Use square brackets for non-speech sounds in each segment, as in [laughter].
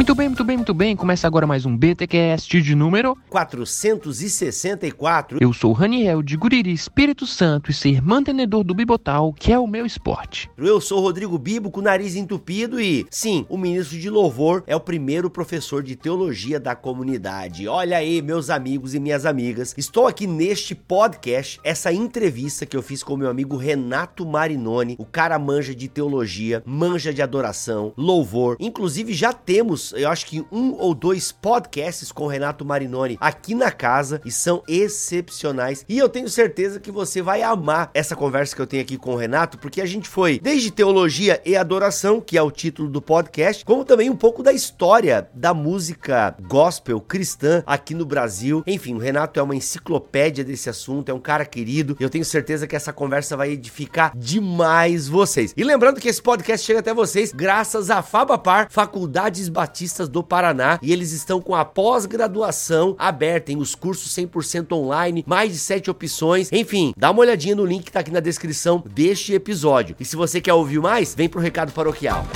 Muito bem, muito bem, muito bem. Começa agora mais um BTcast de número 464. Eu sou o Raniel de Guriri, Espírito Santo e ser mantenedor do Bibotal, que é o meu esporte. Eu sou o Rodrigo Bibo com o nariz entupido e, sim, o ministro de louvor é o primeiro professor de teologia da comunidade. Olha aí, meus amigos e minhas amigas, estou aqui neste podcast, essa entrevista que eu fiz com meu amigo Renato Marinoni. O cara manja de teologia, manja de adoração, louvor. Inclusive já temos eu acho que um ou dois podcasts com o Renato Marinoni aqui na casa e são excepcionais. E eu tenho certeza que você vai amar essa conversa que eu tenho aqui com o Renato, porque a gente foi desde teologia e adoração, que é o título do podcast, como também um pouco da história da música gospel cristã aqui no Brasil. Enfim, o Renato é uma enciclopédia desse assunto, é um cara querido. Eu tenho certeza que essa conversa vai edificar demais vocês. E lembrando que esse podcast chega até vocês graças a Fabapar, Faculdades Batistas Do Paraná e eles estão com a pós-graduação aberta em os cursos 100% online, mais de 7 opções. Enfim, dá uma olhadinha no link que tá aqui na descrição deste episódio. E se você quer ouvir mais, vem pro recado paroquial.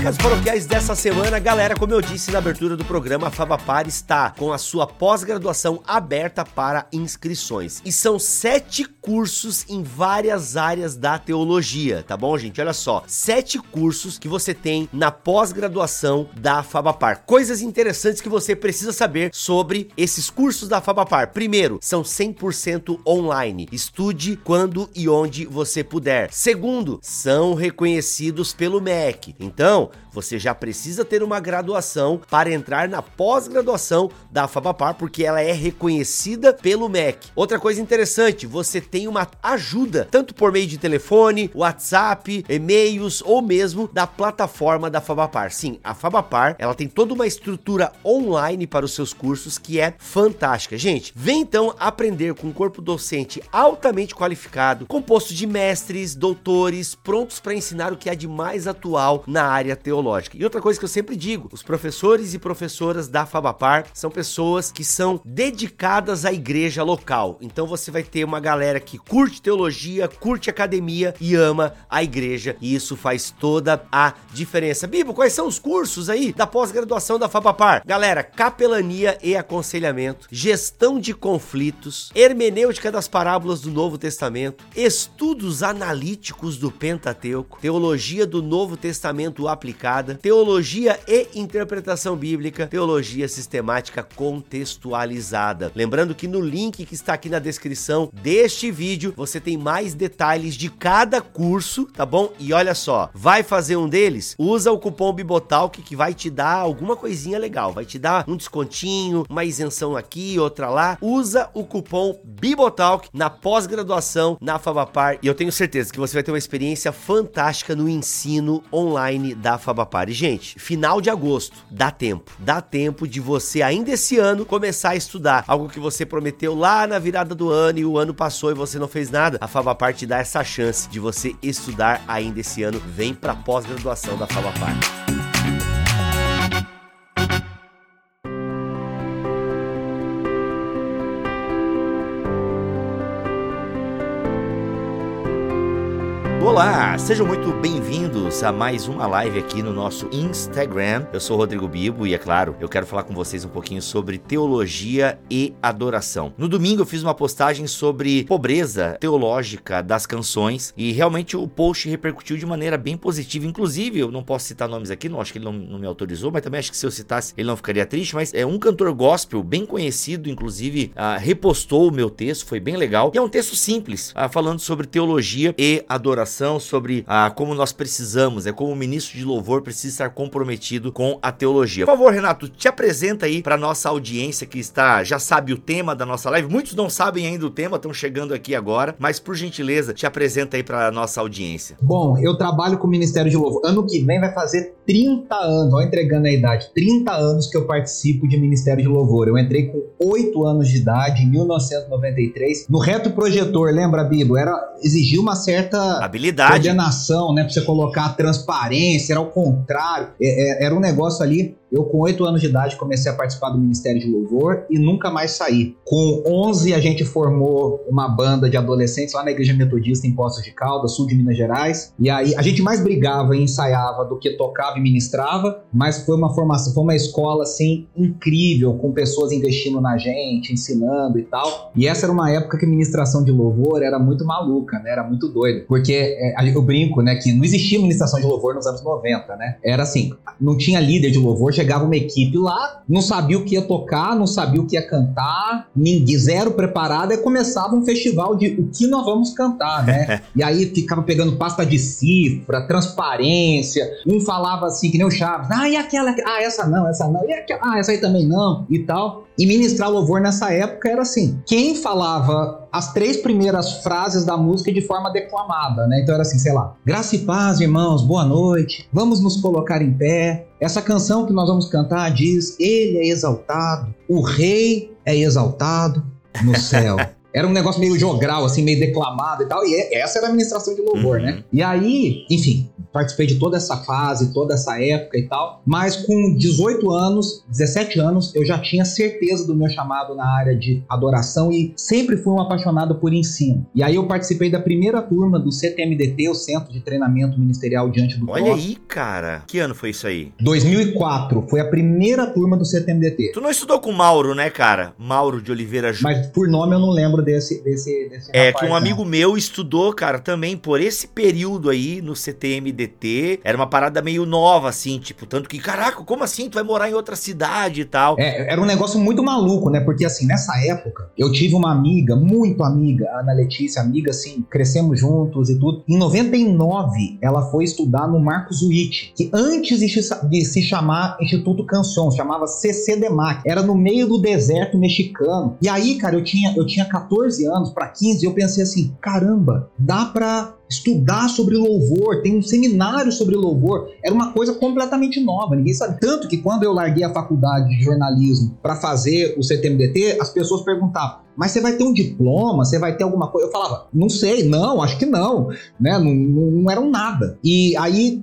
Recados paroquiais dessa semana, galera, como eu disse na abertura do programa, a Fabapar está com a sua pós-graduação aberta para inscrições. E são sete cursos em várias áreas da teologia, tá bom, gente? Olha só, sete cursos que você tem na pós-graduação da Fabapar. Coisas interessantes que você precisa saber sobre esses cursos da Fabapar. Primeiro, são 100% online. Estude quando e onde você puder. Segundo, são reconhecidos pelo MEC. Então, você já precisa ter uma graduação para entrar na pós-graduação da FABAPAR, porque ela é reconhecida pelo MEC. Outra coisa interessante, você tem uma ajuda, tanto por meio de telefone, WhatsApp, e-mails ou mesmo da plataforma da FABAPAR. Sim, a FABAPAR, ela tem toda uma estrutura online para os seus cursos que é fantástica. Gente, vem então aprender com um corpo docente altamente qualificado, composto de mestres, doutores, prontos para ensinar o que há de mais atual na área teológica. E outra coisa que eu sempre digo, os professores e professoras da Fabapar são pessoas que são dedicadas à igreja local. Então você vai ter uma galera que curte teologia, curte academia e ama a igreja, e isso faz toda a diferença. Bibo, quais são os cursos aí da pós-graduação da Fabapar? Galera, capelania e aconselhamento, gestão de conflitos, hermenêutica das parábolas do Novo Testamento, estudos analíticos do Pentateuco, teologia do Novo Testamento aplicada, teologia e interpretação bíblica, teologia sistemática contextualizada. Lembrando que no link que está aqui na descrição deste vídeo, você tem mais detalhes de cada curso, tá bom? E olha só, vai fazer um deles? Usa o cupom Bibotalk que vai te dar alguma coisinha legal, vai te dar um descontinho, uma isenção aqui, outra lá. Usa o cupom Bibotalk na pós-graduação na Fabapar e eu tenho certeza que você vai ter uma experiência fantástica no ensino online da Fabapar. E, gente, final de agosto, dá tempo. Dá tempo de você, ainda esse ano, começar a estudar. Algo que você prometeu lá na virada do ano e o ano passou e você não fez nada. A Fabapar te dá essa chance de você estudar ainda esse ano. Vem pra pós-graduação da Fabapar. Olá, sejam muito bem-vindos a mais uma live aqui no nosso Instagram. Eu sou Rodrigo Bibo e, é claro, eu quero falar com vocês um pouquinho sobre teologia e adoração. No domingo eu fiz uma postagem sobre pobreza teológica das canções e realmente o post repercutiu de maneira bem positiva. Inclusive, eu não posso citar nomes aqui, não acho que ele não, não me autorizou, mas também acho que se eu citasse ele não ficaria triste. Mas é um cantor gospel bem conhecido, inclusive, uh, repostou o meu texto, foi bem legal. E é um texto simples, uh, falando sobre teologia e adoração adoração, sobre ah, como nós precisamos, é como o ministro de louvor precisa estar comprometido com a teologia. Por favor, Renato, te apresenta aí para nossa audiência que está já sabe o tema da nossa live. Muitos não sabem ainda o tema, estão chegando aqui agora, mas por gentileza, te apresenta aí para nossa audiência. Bom, eu trabalho com o Ministério de Louvor. Ano que vem vai fazer 30 anos, ó, entregando a idade, 30 anos que eu participo de Ministério de Louvor. Eu entrei com 8 anos de idade, em 1993, no reto projetor, lembra, Bibo? Era exigir uma certa habilidade, coordenação, né, para você colocar transparência, era o contrário, é, é, era um negócio ali eu, com 8 anos de idade, comecei a participar do Ministério de Louvor e nunca mais saí. Com 11, a gente formou uma banda de adolescentes lá na Igreja Metodista em Poços de Caldas, sul de Minas Gerais. E aí, a gente mais brigava e ensaiava do que tocava e ministrava, mas foi uma formação, foi uma escola, assim, incrível, com pessoas investindo na gente, ensinando e tal. E essa era uma época que a ministração de louvor era muito maluca, né? Era muito doida. Porque é, eu brinco, né, que não existia ministração de louvor nos anos 90, né? Era assim, não tinha líder de louvor, chegava uma equipe lá, não sabia o que ia tocar, não sabia o que ia cantar, ninguém, zero preparado, e começava um festival de o que nós vamos cantar, né? [laughs] e aí ficava pegando pasta de cifra, transparência, um falava assim, que nem o Chaves, ah, e aquela, ah, essa não, essa não, e aquela, ah, essa aí também não, e tal. E ministrar louvor nessa época era assim, quem falava as três primeiras frases da música de forma declamada, né? Então era assim, sei lá, graça e paz, irmãos, boa noite, vamos nos colocar em pé. Essa canção que nós vamos cantar diz: Ele é exaltado, o Rei é exaltado no céu. [laughs] Era um negócio meio jogral, assim, meio declamado e tal. E é, essa era a administração de louvor, uhum. né? E aí, enfim, participei de toda essa fase, toda essa época e tal. Mas com 18 anos, 17 anos, eu já tinha certeza do meu chamado na área de adoração e sempre fui um apaixonado por ensino. E aí eu participei da primeira turma do CTMDT, o Centro de Treinamento Ministerial Diante do Olha aí, cara. Que ano foi isso aí? 2004. Foi a primeira turma do CTMDT. Tu não estudou com Mauro, né, cara? Mauro de Oliveira Júnior. Mas por nome eu não lembro desse, desse, desse É rapaz, que um amigo meu estudou, cara, também por esse período aí no CTMDT. Era uma parada meio nova, assim, tipo, tanto que, caraca, como assim? Tu vai morar em outra cidade e tal. É, era um negócio muito maluco, né? Porque, assim, nessa época, eu tive uma amiga, muito amiga, a Ana Letícia, amiga, assim, crescemos juntos e tudo. Em 99, ela foi estudar no Marcos Witt, que antes de se chamar Instituto Canção, chamava CCDMAC. Era no meio do deserto mexicano. E aí, cara, eu tinha, eu tinha 14 14 anos para 15, eu pensei assim: caramba, dá para estudar sobre louvor, tem um seminário sobre louvor. Era uma coisa completamente nova, ninguém sabe. Tanto que quando eu larguei a faculdade de jornalismo para fazer o CTMDT, as pessoas perguntavam: mas você vai ter um diploma? Você vai ter alguma coisa? Eu falava: não sei, não, acho que não. Né? Não, não, não eram nada. E aí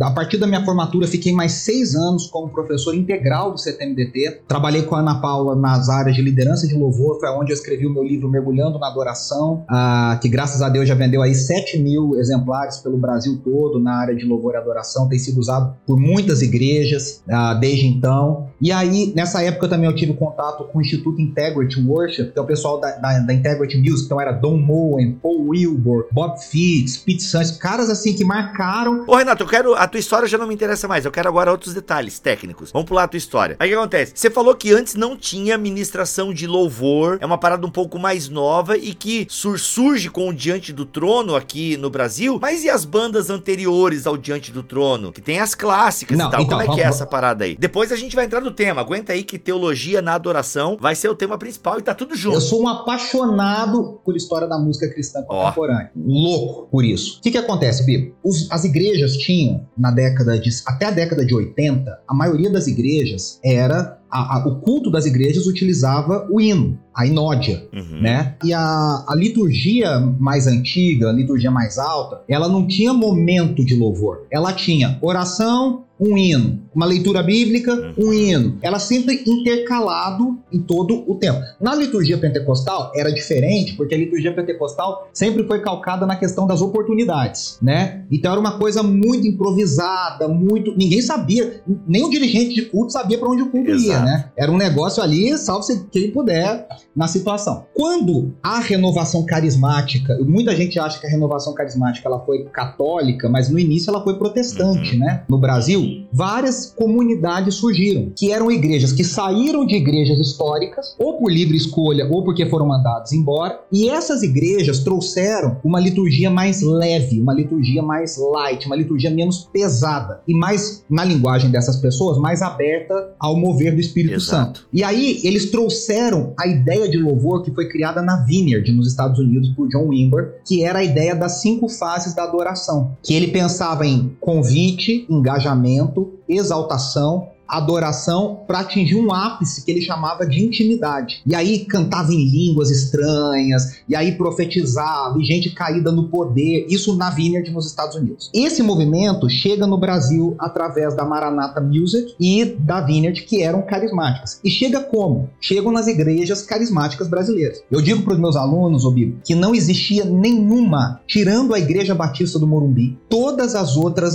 a partir da minha formatura, fiquei mais seis anos como professor integral do CTMDT. Trabalhei com a Ana Paula nas áreas de liderança de louvor, foi onde eu escrevi o meu livro Mergulhando na Adoração, uh, que graças a Deus já vendeu aí 7 mil exemplares pelo Brasil todo na área de louvor e adoração, tem sido usado por muitas igrejas uh, desde então. E aí, nessa época também eu tive contato com o Instituto Integrity Worship, que é o pessoal da, da, da Integrity Music, então era Don Moen, Paul Wilbur, Bob Fitts, Pete Santos, caras assim que marcaram. Ô Renato, eu quero a tua história já não me interessa mais. Eu quero agora outros detalhes técnicos. Vamos pular a tua história. Aí o que acontece? Você falou que antes não tinha ministração de louvor. É uma parada um pouco mais nova e que surge com o Diante do Trono aqui no Brasil. Mas e as bandas anteriores ao Diante do Trono? Que tem as clássicas não, e tal. Então, Como é vamos, que é essa parada aí? Depois a gente vai entrar no tema. Aguenta aí que teologia na adoração vai ser o tema principal e tá tudo junto. Eu sou um apaixonado por história da música cristã contemporânea. Oh. Louco por isso. O que que acontece, Bibo? as igrejas tinham na década de até a década de 80, a maioria das igrejas era a, a, o culto das igrejas utilizava o hino, a inódia, uhum. né? E a, a liturgia mais antiga, a liturgia mais alta, ela não tinha momento de louvor. Ela tinha oração, um hino, uma leitura bíblica, um hino. Ela sempre intercalado em todo o tempo. Na liturgia pentecostal era diferente, porque a liturgia pentecostal sempre foi calcada na questão das oportunidades, né? Então era uma coisa muito improvisada, muito. Ninguém sabia, nem o dirigente de culto sabia para onde o culto Exato. ia, né? Era um negócio ali, salve-se quem puder, na situação. Quando a renovação carismática, muita gente acha que a renovação carismática ela foi católica, mas no início ela foi protestante, uhum. né? No Brasil, várias comunidades surgiram, que eram igrejas que saíram de igrejas históricas, ou por livre escolha, ou porque foram mandados embora, e essas igrejas trouxeram uma liturgia mais leve, uma liturgia mais light, uma liturgia menos pesada e mais, na linguagem dessas pessoas, mais aberta ao mover do Espírito Exato. Santo. E aí eles trouxeram a ideia de louvor que foi criada na Vineyard, nos Estados Unidos, por John Wimber, que era a ideia das cinco fases da adoração, que ele pensava em convite, engajamento, exaltação, adoração para atingir um ápice que ele chamava de intimidade. E aí cantava em línguas estranhas, e aí profetizava, e gente caída no poder, isso na Vineyard nos Estados Unidos. Esse movimento chega no Brasil através da Maranatha Music e da Vineyard, que eram carismáticas. E chega como? Chegam nas igrejas carismáticas brasileiras. Eu digo para os meus alunos, Obibo, que não existia nenhuma, tirando a Igreja Batista do Morumbi, todas as outras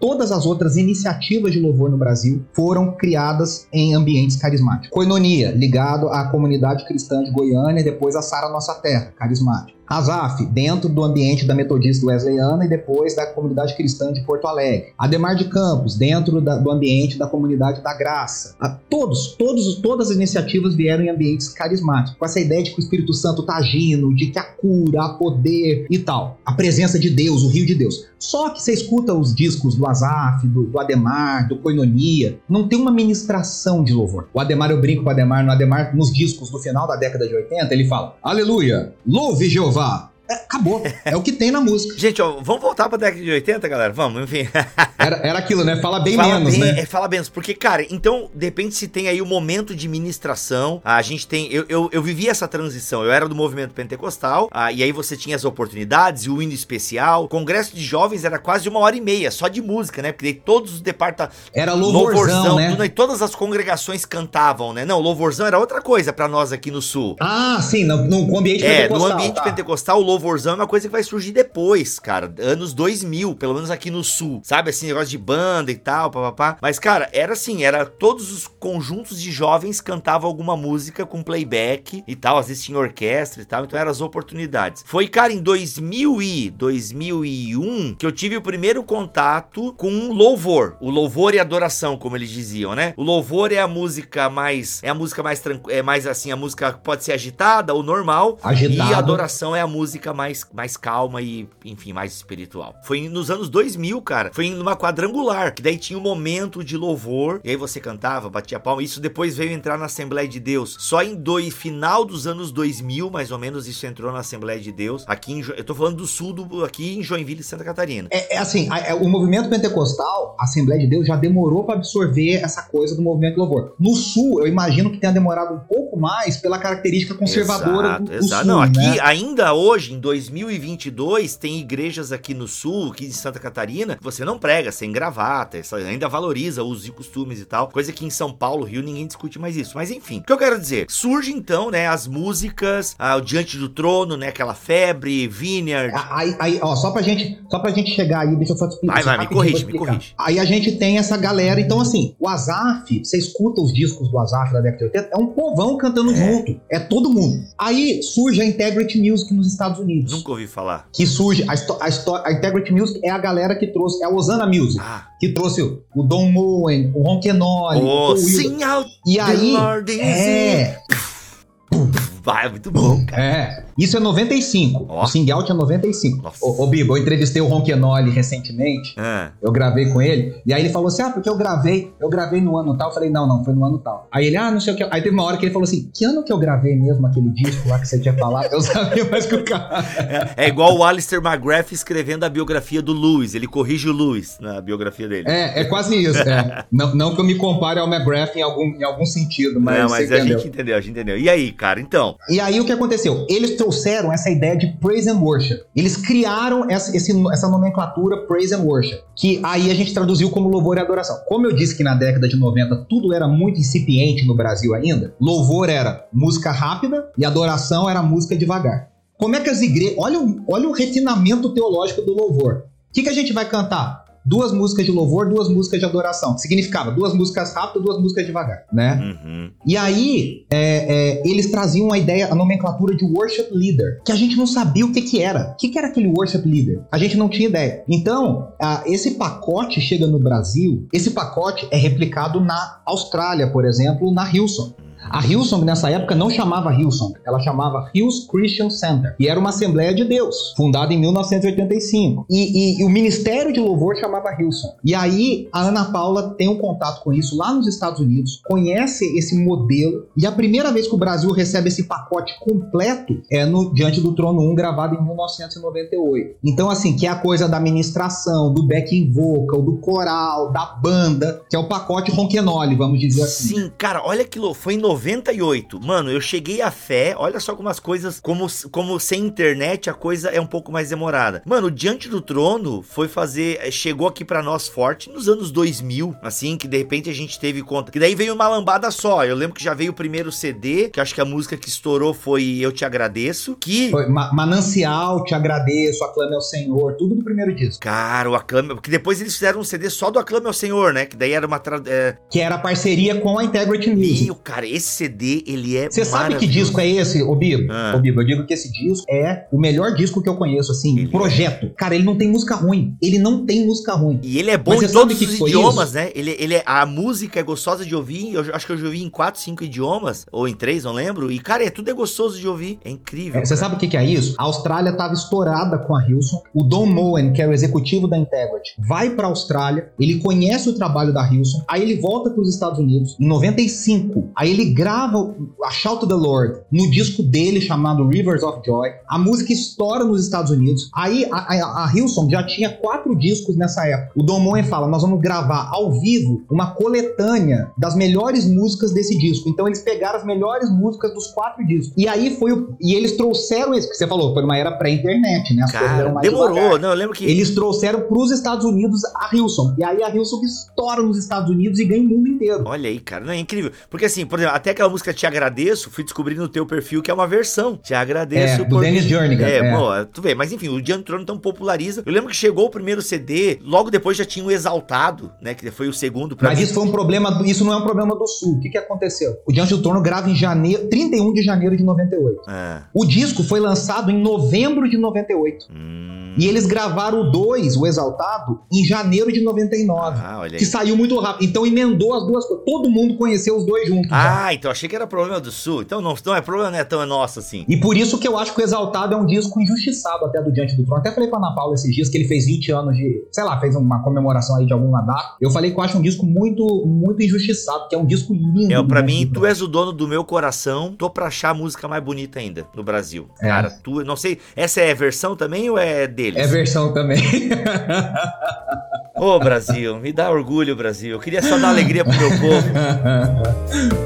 todas as outras iniciativas de louvor no Brasil foram criadas em ambientes carismáticos. Coinonia, ligado à comunidade cristã de Goiânia e depois a Sara Nossa Terra, carismático. Azaf, dentro do ambiente da Metodista Wesleyana e depois da comunidade cristã de Porto Alegre. Ademar de Campos, dentro da, do ambiente da comunidade da Graça. A, todos, todos, todas as iniciativas vieram em ambientes carismáticos, com essa ideia de que o Espírito Santo está agindo, de que a cura, a poder e tal. A presença de Deus, o rio de Deus. Só que você escuta os discos do Azaf, do, do Ademar, do Coinonia, não tem uma ministração de louvor. O Ademar, eu brinco com o Ademar, no Ademar, nos discos do final da década de 80, ele fala: Aleluia, louve Jeová provar? É, acabou. É o que tem na música. [laughs] Gente, ó, vamos voltar pra década de 80, galera? Vamos, enfim. [laughs] Era, era aquilo, né? Fala bem fala menos, bem, né? É, fala menos. Porque, cara, então, depende se tem aí o momento de ministração. A gente tem. Eu, eu, eu vivi essa transição. Eu era do movimento pentecostal. Ah, e aí você tinha as oportunidades e o hino especial. O congresso de jovens era quase uma hora e meia, só de música, né? Porque daí todos os departamentos. Era louvorzão, né? tudo, e todas as congregações cantavam, né? Não, louvorzão era outra coisa pra nós aqui no sul. Ah, sim, no, no ambiente É, pentecostal. no ambiente tá. pentecostal, o louvorzão é uma coisa que vai surgir depois, cara. Anos 2000, pelo menos aqui no sul. Sabe, assim, negócio de banda e tal, papapá. Mas, cara, era assim, era todos os conjuntos de jovens cantavam alguma música com playback e tal. Às vezes tinha orquestra e tal, então eram as oportunidades. Foi, cara, em 2000 e 2001 que eu tive o primeiro contato com louvor. O louvor e adoração, como eles diziam, né? O louvor é a música mais... É a música mais tranquila, é mais assim, a música pode ser agitada ou normal. Agitada. E a adoração é a música mais, mais calma e, enfim, mais espiritual. Foi nos anos 2000, cara. Foi numa quadrangular, que daí tinha um momento de louvor, e aí você cantava, batia palma. Isso depois veio entrar na Assembleia de Deus. Só em dois, final dos anos 2000, mais ou menos, isso entrou na Assembleia de Deus. Aqui em, eu tô falando do sul, do, aqui em Joinville, Santa Catarina. É, é assim, a- é, o movimento pentecostal, a Assembleia de Deus, já demorou para absorver essa coisa do movimento de louvor. No sul, eu imagino que tenha demorado um pouco mais pela característica conservadora Exato, do, do exato. sul, Não, aqui, né? ainda hoje, em 2022, tem igrejas aqui no sul, aqui de Santa Catarina, você não prega sem gravata, ainda valoriza os e costumes e tal. Coisa que em São Paulo, Rio, ninguém discute mais isso. Mas enfim, o que eu quero dizer? Surge então, né, as músicas, ah, o Diante do Trono, né, aquela febre, Vineyard. Aí, aí, ó, só pra gente, só pra gente chegar aí, deixa eu só explicar. Vai, vai, me corrige, me corrige. Aí a gente tem essa galera, então assim, o Azaf, você escuta os discos do Azaf da década de 80, é um povão cantando junto, é todo mundo. Aí surge a Integrity Music nos Estados Unidos. Nunca ouvi falar. Que surge, a, a, a Integrity Music é a galera que trouxe, é a Osana Music, Ah, que trouxe o- o Don Moen, o Ronquenoli, o oh, sing out E aí, é, Vai, muito bom, cara. é, isso é 95, Ó. o Sing Out é 95. Nossa. Ô, ô Bibo, eu entrevistei o Ronquenoli recentemente, Ah, Eu gravei com ele, e aí ele falou assim: Ah, porque eu gravei, eu gravei no ano tal. Eu falei, não, não, foi no ano tal. Aí ele, ah, não sei o que. Aí teve uma hora que ele falou assim: que ano que eu gravei mesmo aquele disco lá que você tinha falado? Eu sabia mais que o cara. É igual o Alistair McGrath escrevendo a biografia do Lewis. Ele corrige o Lewis na biografia dele. É, é quase isso. é. [laughs] Não, não que eu me compare ao McGrath em algum, em algum sentido, mas, Não, mas a entendeu. gente entendeu, a gente entendeu. E aí, cara, então? E aí o que aconteceu? Eles trouxeram essa ideia de praise and worship. Eles criaram essa, esse- essa nomenclatura praise and worship, que aí a gente traduziu como louvor e adoração. Como eu disse que na década de 90 tudo era muito incipiente no Brasil ainda, louvor era música rápida e adoração era música devagar. Como é que as igrejas. Olha, o- olha o refinamento teológico do louvor. O que, que a gente vai cantar? Duas músicas de louvor, duas músicas de adoração. Que significava duas músicas rápidas, duas músicas devagar, né? Uhum. E aí, é, é, eles traziam a ideia, a nomenclatura de worship leader, que a gente não sabia o que que era. O que que era aquele worship leader? A gente não tinha ideia. Então, ah, esse pacote chega no Brasil, esse pacote é replicado na Austrália, por exemplo, na Hillsong. A Hillsong nessa época não chamava Hillsong, ela chamava Hills Christian Center e era uma Assembleia de Deus, fundada em 1985. E, e- e o Ministério de Louvor chamava Hillsong. E aí a Ana Paula tem um contato com isso lá nos Estados Unidos, conhece esse modelo e a primeira vez que o Brasil recebe esse pacote completo é no Diante do Trono 1, gravado em 1998. Então assim, que é a coisa da ministração, do backing vocal, do coral, da banda, que é o pacote Ronquenole, vamos dizer assim. Sim, cara, olha que louco. Foi em 98. Mano, eu cheguei a fé. Olha só como as coisas. Como, como sem internet a coisa é um pouco mais demorada. Mano, Diante do Trono foi fazer. eh, Chegou aqui pra nós forte nos anos 2000. Assim, que de repente a gente teve conta. Que daí veio uma lambada só. Eu lembro que já veio o primeiro CD. Que acho que a música que estourou foi Eu Te Agradeço. Que. Foi Ma- Manancial, Te Agradeço, Aclame ao Senhor, tudo do primeiro disco. Cara, o Aclame. Porque depois eles fizeram um CD só do Aclame ao Senhor, né? Que daí era uma. Tra... É... Que era parceria com a Integrity Music. Meu, cara, esse CD, ele é. Você sabe que disco é esse, ô Bibo? Ah. Ô Bibo, eu digo que esse disco é o melhor disco que eu conheço, assim, Ele projeto. Cara, ele não tem música ruim. Ele não tem música ruim. E ele é bom Mas em todos que os idiomas, isso? né? Ele, ele é, a música é gostosa de ouvir. Eu acho que eu já ouvi em 4, 5 idiomas. Ou em 3, não lembro. E, cara, é tudo é gostoso de ouvir. É incrível. É, você cara. sabe o que, que é isso? A Austrália estava estourada com a Hilson. O Don Moen, que é o executivo da Integrity, vai para a Austrália. Ele conhece o trabalho da Hilson. Aí ele volta para os Estados Unidos em 95. Aí ele grava a Shout to the Lord no disco dele chamado Rivers of Joy. A música estoura nos Estados Unidos. Aí a, a, a Hilson já tinha quatro discos nessa época. O Don Moen fala: nós vamos gravar ao vivo uma coletânea das melhores músicas desse disco. Então eles pegaram as melhores músicas dos quatro discos. E aí foi o. E eles trouxeram esse que você falou, foi numa era pré-internet, né? As coisas Cara, demorou. devagar. Não, eu lembro que. Eles trouxeram para os Estados Unidos a Hilson. E aí a Hilson estoura nos Estados Unidos e ganha o mundo inteiro. Olha aí, cara, não é incrível. Porque assim, por exemplo, até aquela música Te Agradeço, fui descobrir no teu perfil que é uma versão. Te agradeço É, do Dennis Jernigan, É, é. bom, tu vê, mas enfim, o Diante do Trono então populariza. Eu lembro que chegou o primeiro CD, logo depois já tinha o Exaltado, né? Que foi o segundo pra Mas mim. isso foi um problema, isso não é um problema do Sul. O que, que aconteceu? O Diante do Trono grava em janeiro, 31 de janeiro de 98. Ah, O disco foi lançado em novembro de 98. hum. E eles gravaram o 2, o Exaltado, em janeiro de 99. Ah, olha aí. que saiu muito rápido. Então emendou as duas coisas. Todo mundo conheceu os dois juntos. já. Ah, então achei que era problema do Sul. Então não, não é problema, não é tão nosso assim. E por isso que eu acho que o Exaltado é um disco injustiçado até do Diante do Trono. Até falei com a Ana Paula esses dias que ele fez 20 anos de, sei lá, fez uma comemoração aí de alguma data. Eu falei que eu acho um disco muito, muito injustiçado, que é um disco lindo. É, pra mim, tu és o dono do meu coração. Tô pra achar a música mais bonita ainda no Brasil. É. Cara, tu, não sei, essa é versão também ou é deles? É versão também. Ô, Brasil, me dá orgulho, Brasil. Eu queria só dar alegria pro meu povo. [laughs]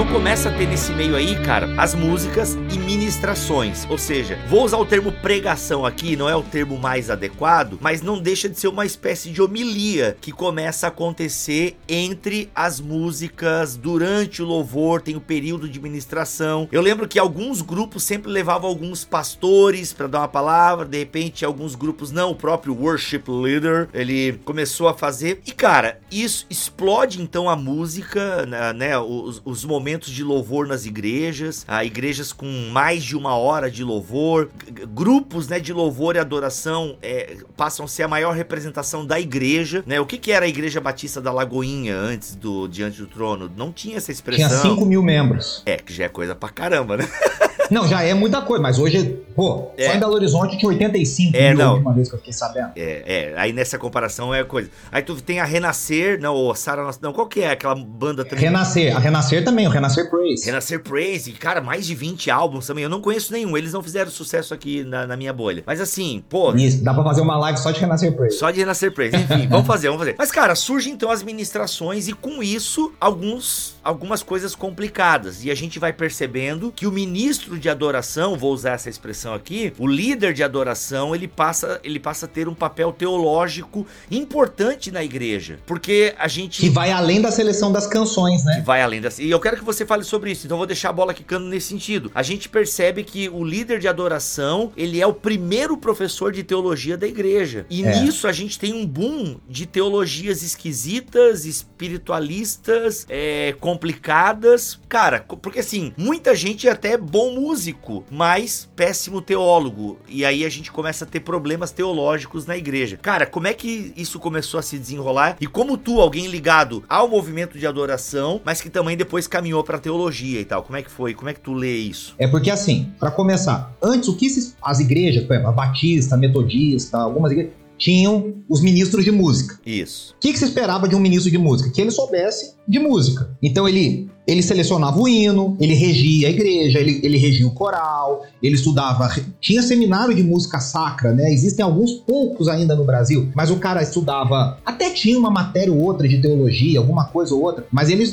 então começa a ter nesse meio aí, cara, as músicas e ministrações. Ou seja, vou usar o termo pregação aqui, não é o termo mais adequado, mas não deixa de ser uma espécie de homilia que começa a acontecer entre as músicas durante o louvor, tem o período de ministração. Eu lembro que alguns grupos sempre levavam alguns pastores para dar uma palavra, de repente alguns grupos não, o próprio worship leader, ele começou a fazer. E cara, isso explode então a música, né, né, os, os momentos de louvor nas igrejas, a igrejas com mais de uma hora de louvor, grupos, né, de louvor e adoração é, passam a ser a maior representação da igreja, né? O que que era a igreja batista da Lagoinha antes do diante do trono? Não tinha essa expressão. Tinha 5 mil membros. É, que já é coisa pra caramba, né? [laughs] Não, já é muita coisa, mas hoje, pô, É. só em Belo Horizonte tinha 85 É, mil não. a última vez que eu fiquei sabendo. É, é, aí nessa comparação é coisa. Aí tu tem a Renascer, não, ou a Sara, não, qual que é aquela banda também? Renascer Renascer, a Renascer também, o Renascer Praise. Renascer Praise, cara, mais de 20 álbuns também. Eu não conheço nenhum, eles não fizeram sucesso aqui na, na minha bolha. Mas assim, pô. Isso, dá pra fazer uma live só de Renascer Praise. Só de Renascer Praise. Enfim, [laughs] vamos fazer, vamos fazer. Mas, cara, surgem então as ministrações e com isso, alguns, algumas coisas complicadas. E a gente vai percebendo que o ministro de adoração, vou usar essa expressão aqui, o líder de adoração, ele passa, ele passa a ter um papel teológico importante na igreja. Porque a gente. Que vai além da seleção das canções, né? Que vai além das. E eu quero que você fale sobre isso, então vou deixar a bola quicando nesse sentido. A gente percebe que o líder de adoração, ele é o primeiro professor de teologia da igreja. E é. nisso a gente tem um boom de teologias esquisitas, espiritualistas, é, complicadas. Cara, porque assim, muita gente é até bom músico, mas péssimo teólogo. E aí a gente começa a ter problemas teológicos na igreja. Cara, como é que isso começou a se desenrolar? E como tu, alguém ligado ao movimento de adoração, mas que também depois caminhou pra teologia e tal, como é que foi? Como é que tu lê isso? É porque assim, para começar, antes o que as igrejas, a Batista, a Metodista, algumas igrejas, tinham os ministros de música. Isso. O que, que se esperava de um ministro de música? Que ele soubesse de música. Então ele ele selecionava o hino, ele regia a igreja, ele, ele regia o coral, ele estudava. Tinha seminário de música sacra, né? Existem alguns poucos ainda no Brasil, mas o cara estudava. Até tinha uma matéria ou outra de teologia, alguma coisa ou outra, mas ele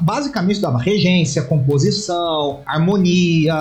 basicamente estudava regência, composição, harmonia,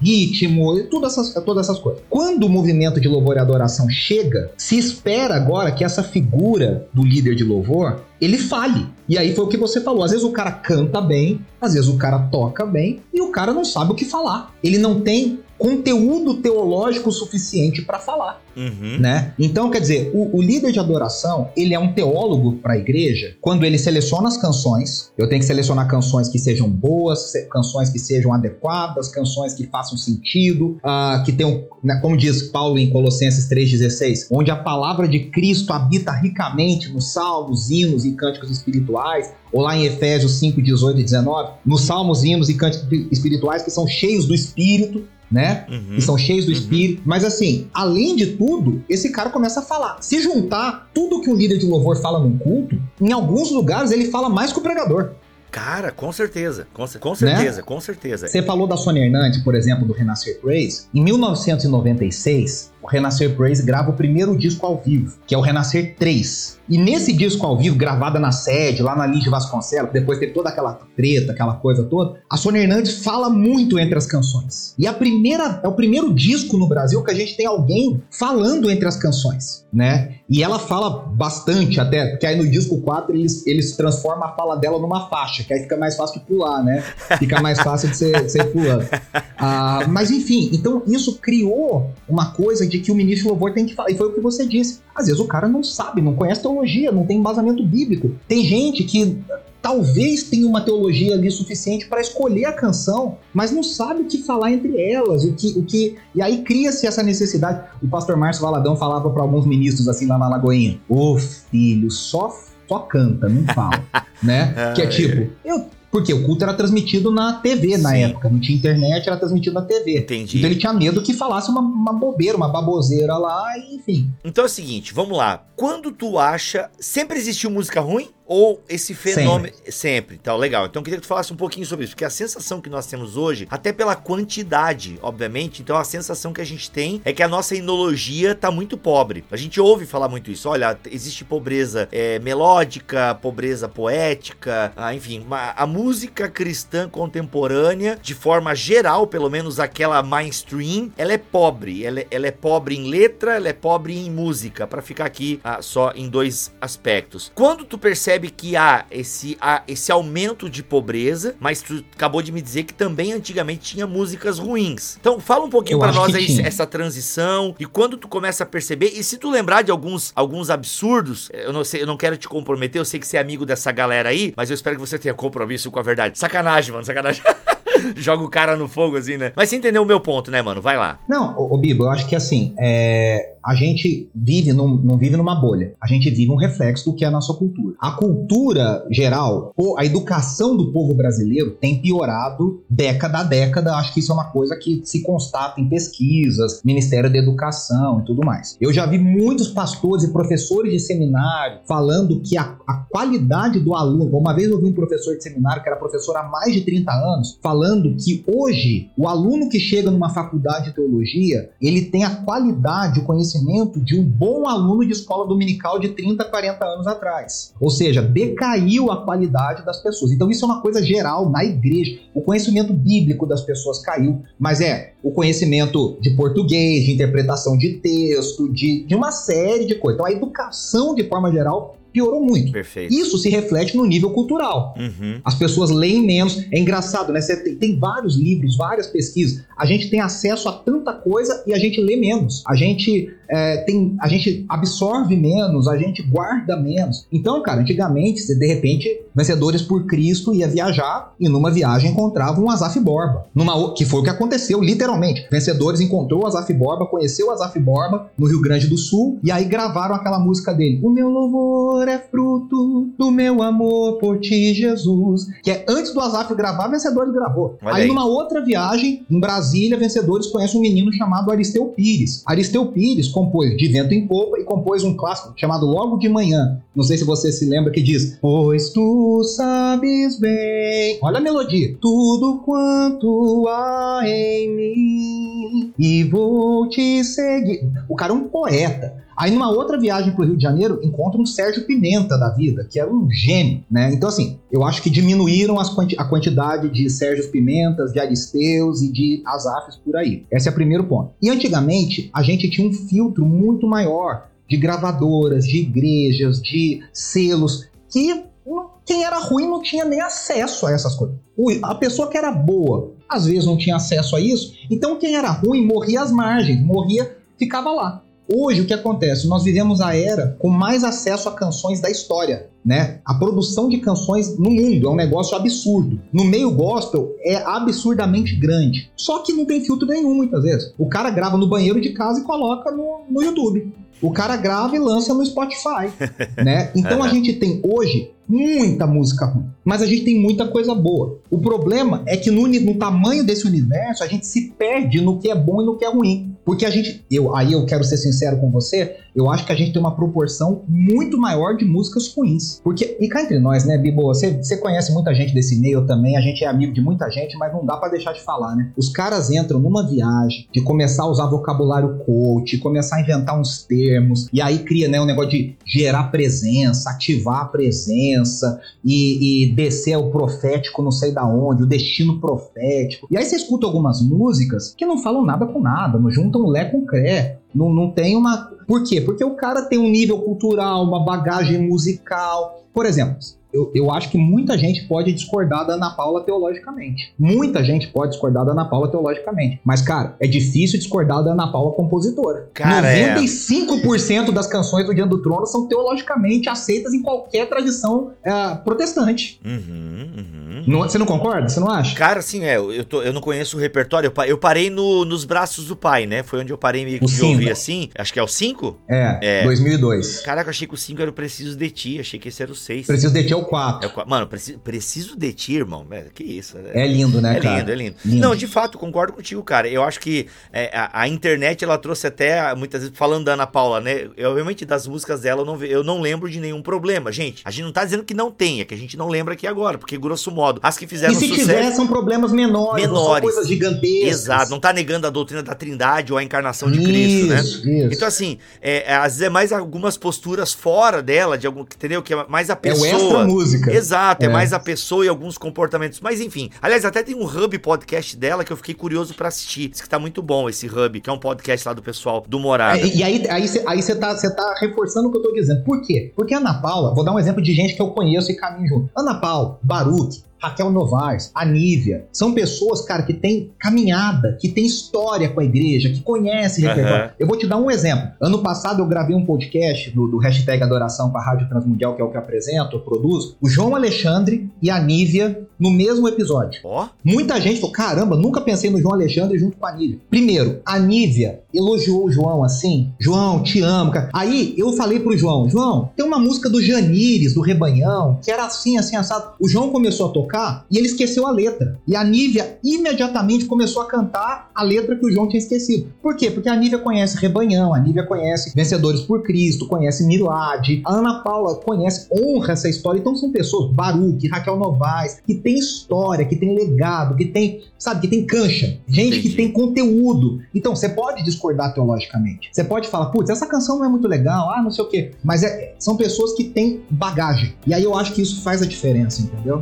ritmo, todas essas, todas essas coisas. Quando o movimento de louvor e adoração chega, se espera agora que essa figura do líder de louvor ele fale. E aí foi o que você falou. Às vezes o cara canta bem, às vezes o cara toca bem e o cara não sabe o que falar. Ele não tem conteúdo teológico suficiente para falar, uhum. né? Então, quer dizer, o, o, líder de adoração, ele é um teólogo para a igreja quando ele seleciona as canções. Eu tenho que selecionar canções que sejam boas, canções que sejam adequadas, canções que façam sentido, uh, que tenham, né, como diz Paulo em Colossenses 3,16, onde a palavra de Cristo habita ricamente nos salmos, hinos e cânticos espirituais, ou lá em Efésios 5, 18 e 19, nos salmos, hinos e cânticos espirituais que são cheios do Espírito, né? Uhum, que são cheios do uhum. espírito. Mas assim, além de tudo, esse cara começa a falar. Se juntar tudo que um líder de louvor fala num culto, em alguns lugares ele fala mais que o pregador. Cara, com certeza, com, com certeza, né? com certeza. Você falou da Sônia Hernandes, por exemplo, do Renascer Praise. Em 1996, o Renascer Praise grava o primeiro disco ao vivo, que é o Renascer 3. E nesse disco ao vivo, gravada na sede, lá na Linge Vasconcelos, depois teve toda aquela treta, aquela coisa toda, a Sônia Hernandes fala muito entre as canções. E a primeira, é o primeiro disco no Brasil que a gente tem alguém falando entre as canções, né? E ela fala bastante até, porque aí no disco 4 eles, eles transformam a fala dela numa faixa, que aí fica mais fácil de pular, né? Fica mais fácil de ser, de ser pulando. [laughs] Ah, mas enfim, então isso criou uma coisa de que o ministro de louvor tem que falar. E foi o que você disse. Às vezes o cara não sabe, não conhece teologia, não tem embasamento bíblico. Tem gente que talvez tenha uma teologia ali suficiente para escolher a canção, mas não sabe o que falar entre elas, o que, o que e aí cria-se essa necessidade. O pastor Márcio Valadão falava para alguns ministros assim lá na Lagoinha: "Ô filho, só só canta, não fala", [laughs] né? que é tipo, eu porque o culto era transmitido na TV na Sim. época, não tinha internet, era transmitido na TV. Entendi. Então ele tinha medo que falasse uma, uma bobeira, uma baboseira lá, enfim. Então é o seguinte, vamos lá. Quando tu acha. Sempre existiu música ruim? Ou esse fenômeno. Sempre. Sempre. Então, legal. Então, eu queria que tu falasse um pouquinho sobre isso. Porque a sensação que nós temos hoje, até pela quantidade, obviamente, então a sensação que a gente tem é que a nossa enologia tá muito pobre. A gente ouve falar muito isso. Olha, existe pobreza é, melódica, pobreza poética, ah, enfim. A, a música cristã contemporânea, de forma geral, pelo menos aquela mainstream, ela é pobre. Ela, é, ela é pobre em letra, ela é pobre em música. para ficar aqui ah, só em dois aspectos. Quando tu percebe percebe que há esse, há esse aumento de pobreza, mas tu acabou de me dizer que também antigamente tinha músicas ruins. Então fala um pouquinho para nós aí tinha. essa transição e quando tu começa a perceber, e se tu lembrar de alguns, alguns absurdos, eu não sei, eu não quero te comprometer, eu sei que você é amigo dessa galera aí, mas eu espero que você tenha compromisso com a verdade. Sacanagem, mano, sacanagem. [laughs] Joga o cara no fogo assim, né? Mas você entendeu o meu ponto, né, mano? Vai lá. Não, o Bibo, eu acho que assim, é a gente vive num, não vive numa bolha. A gente vive um reflexo do que é a nossa cultura. A cultura geral, a educação do povo brasileiro tem piorado década a década. Acho que isso é uma coisa que se constata em pesquisas, Ministério da Educação e tudo mais. Eu já vi muitos pastores e professores de seminário falando que a, a qualidade do aluno. Uma vez eu vi um professor de seminário que era professor há mais de 30 anos falando que hoje o aluno que chega numa faculdade de teologia ele tem a qualidade, o conhecimento de um bom aluno de escola dominical de 30, 40 anos atrás. Ou seja, decaiu a qualidade das pessoas. Então isso é uma coisa geral na igreja. O conhecimento bíblico das pessoas caiu, mas é o conhecimento de português, de interpretação de texto, de, de uma série de coisas. Então a educação, de forma geral, piorou muito. Perfeito. Isso se reflete no nível cultural. Uhum. As pessoas leem menos. É engraçado, né? Você tem, tem, vários livros, várias pesquisas. A gente tem acesso a tanta coisa e a gente lê menos. A gente é, tem, a gente absorve menos, a gente guarda menos. Então, cara, antigamente, você de repente, vencedores por Cristo ia viajar e numa viagem encontrava um Azaf Borba. Numa, que foi o que aconteceu, literalmente. Vencedores encontrou o Azaf Borba, conheceu o Azaf Borba no Rio Grande do Sul e aí gravaram aquela música dele. O meu louvor é fruto do meu amor por ti, Jesus. Que é antes do Azaf gravar, Vencedores gravou. Aí, aí, numa outra viagem, em Brasília, Vencedores conhece um menino chamado Aristeu Pires. Aristeu Pires compôs De Vento em Popa e compôs um clássico chamado Logo de Manhã. Não sei se você se lembra que diz: Pois tu sabes bem. Olha a melodia. Tudo quanto há em mim e vou te seguir. O cara é um poeta. Aí numa outra viagem para o Rio de Janeiro, encontra um Sérgio Pimenta da vida, que era um gênio, né? Então assim, eu acho que diminuíram quanti a quantidade de Sérgios Pimentas, de Aristeus e de Azafes por aí. Esse é o primeiro ponto. E antigamente, a gente tinha um filtro muito maior de gravadoras, de igrejas, de selos, que quem era ruim não tinha nem acesso a essas coisas. A pessoa que era boa, às vezes não tinha acesso a isso, então quem era ruim morria às margens, morria, ficava lá. Hoje, o que acontece? Nós vivemos a era com mais acesso a canções da história. Né? A produção de canções no mundo é um negócio absurdo. No meio gospel é absurdamente grande. Só que não tem filtro nenhum muitas vezes. O cara grava no banheiro de casa e coloca no, no YouTube. O cara grava e lança no Spotify, [laughs] né? Então a gente tem hoje muita música ruim, mas a gente tem muita coisa boa. O problema é que no, no, tamanho desse universo a gente se perde no que é bom e no que é ruim. Porque a gente, eu, aí eu quero ser sincero com você, eu acho que a gente tem uma proporção muito maior de músicas ruins. Porque, e cá entre nós, né, Bibo, você, conhece muita gente desse meio também, a gente é amigo de muita gente, mas não dá para deixar de falar, né? Os caras entram numa viagem de começar a usar vocabulário coach, começar a inventar uns termos, e aí cria, né, um negócio de gerar presença, ativar a presença e, e descer o profético não sei da onde, o destino profético. E aí você escuta algumas músicas que não falam nada com nada, não juntam lé com cré, não, não tem uma. Por quê? Porque o cara tem um nível cultural, uma bagagem musical. Por exemplo, eu, eu acho que muita gente pode discordar da Ana Paula teologicamente. Muita gente pode discordar da Ana Paula teologicamente. Mas, cara, é difícil discordar da Ana Paula compositora. Cara, 95% é... das canções do Dia do Trono são teologicamente aceitas em qualquer tradição é, protestante. Uhum, uhum. Não, você não concorda? Você não acha? Cara, assim, é, eu, tô, eu não conheço o repertório. Eu, parei no, nos braços do pai, né? Foi onde eu parei meio que de ouvir assim. Acho que é o 5? É, é, 2002. Caraca, eu achei que o 5 era o Preciso de Ti. Achei que esse era o 6. Preciso de Ti é o 4. É o Mano, preciso, preciso de ti, irmão. Que isso. É lindo, né, é cara? É lindo, é lindo, lindo. Não, de fato, concordo contigo, cara. Eu acho que é, a, a, internet, ela trouxe até, muitas vezes, falando da Ana Paula, né? Eu, obviamente, das músicas dela, eu não, eu não lembro de nenhum problema. Gente, a gente não tá dizendo que não tem, é que a gente não lembra aqui agora, porque, grosso modo, as que fizeram sucesso... E se sucesso, tiver, são problemas menores, menores. coisas gigantescas. Exato, não tá negando a doutrina da trindade ou a encarnação de isso, Cristo, né? Isso. Então, assim, é, às vezes é mais algumas posturas fora dela, de algum, entendeu? Que é mais a pessoa. É o extra música. Exato, é, é mais a pessoa e alguns comportamentos. Mas enfim, aliás, até tem um hub podcast dela que eu fiquei curioso para assistir. Diz que tá muito bom esse hub, que é um podcast lá do pessoal do Morada. É, e aí você aí, aí tá, tá reforçando o que eu tô dizendo. Por quê? Porque a Ana Paula, vou dar um exemplo de gente que eu conheço e caminho junto. Ana Paula, Baruch, Raquel Novaes, a Nívia. São pessoas, cara, que têm caminhada, que têm história com a igreja, que conhecem repertório. Uhum. Eu vou te dar um exemplo. Ano passado eu gravei um podcast do, do hashtag Adoração para a Rádio Transmundial, que é o que eu apresento, eu produzo. O João Alexandre e a Nívia no mesmo episódio. Oh. Muita gente falou: caramba, nunca pensei no João Alexandre junto com a Nívia. Primeiro, a Nívia elogiou o João assim: João, te amo, cara. Aí eu falei pro João: João, tem uma música do Janires, do Rebanhão, que era assim, assim, assado. O João começou a tocar e ele esqueceu a letra. E a Nívia imediatamente começou a cantar a letra que o João tinha esquecido. Por quê? Porque a Nívia conhece Rebanhão, a Nívia conhece Vencedores por Cristo, conhece Milad, a Ana Paula conhece, honra essa história. Então são pessoas, Baruch, Raquel Novaes, que tem história, que tem legado, que tem, sabe, que tem cancha. Gente Entendi. que tem conteúdo. Então você pode discordar teologicamente. Você pode falar, putz, essa canção não é muito legal, ah, não sei o quê. Mas é, são pessoas que têm bagagem. E aí eu acho que isso faz a diferença, entendeu?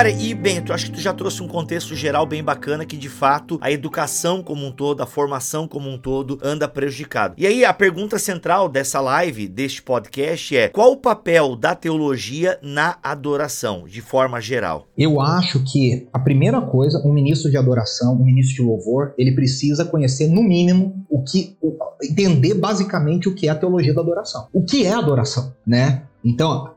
Cara, e Bento, acho que tu já trouxe um contexto geral bem bacana que de fato a educação como um todo, a formação como um todo anda prejudicado. E aí a pergunta central dessa live, deste podcast é: qual o papel da teologia na adoração, de forma geral? Eu acho que a primeira coisa, um ministro de adoração, um ministro de louvor, ele precisa conhecer no mínimo o que entender basicamente o que é a teologia da adoração. O que é adoração, né? Então,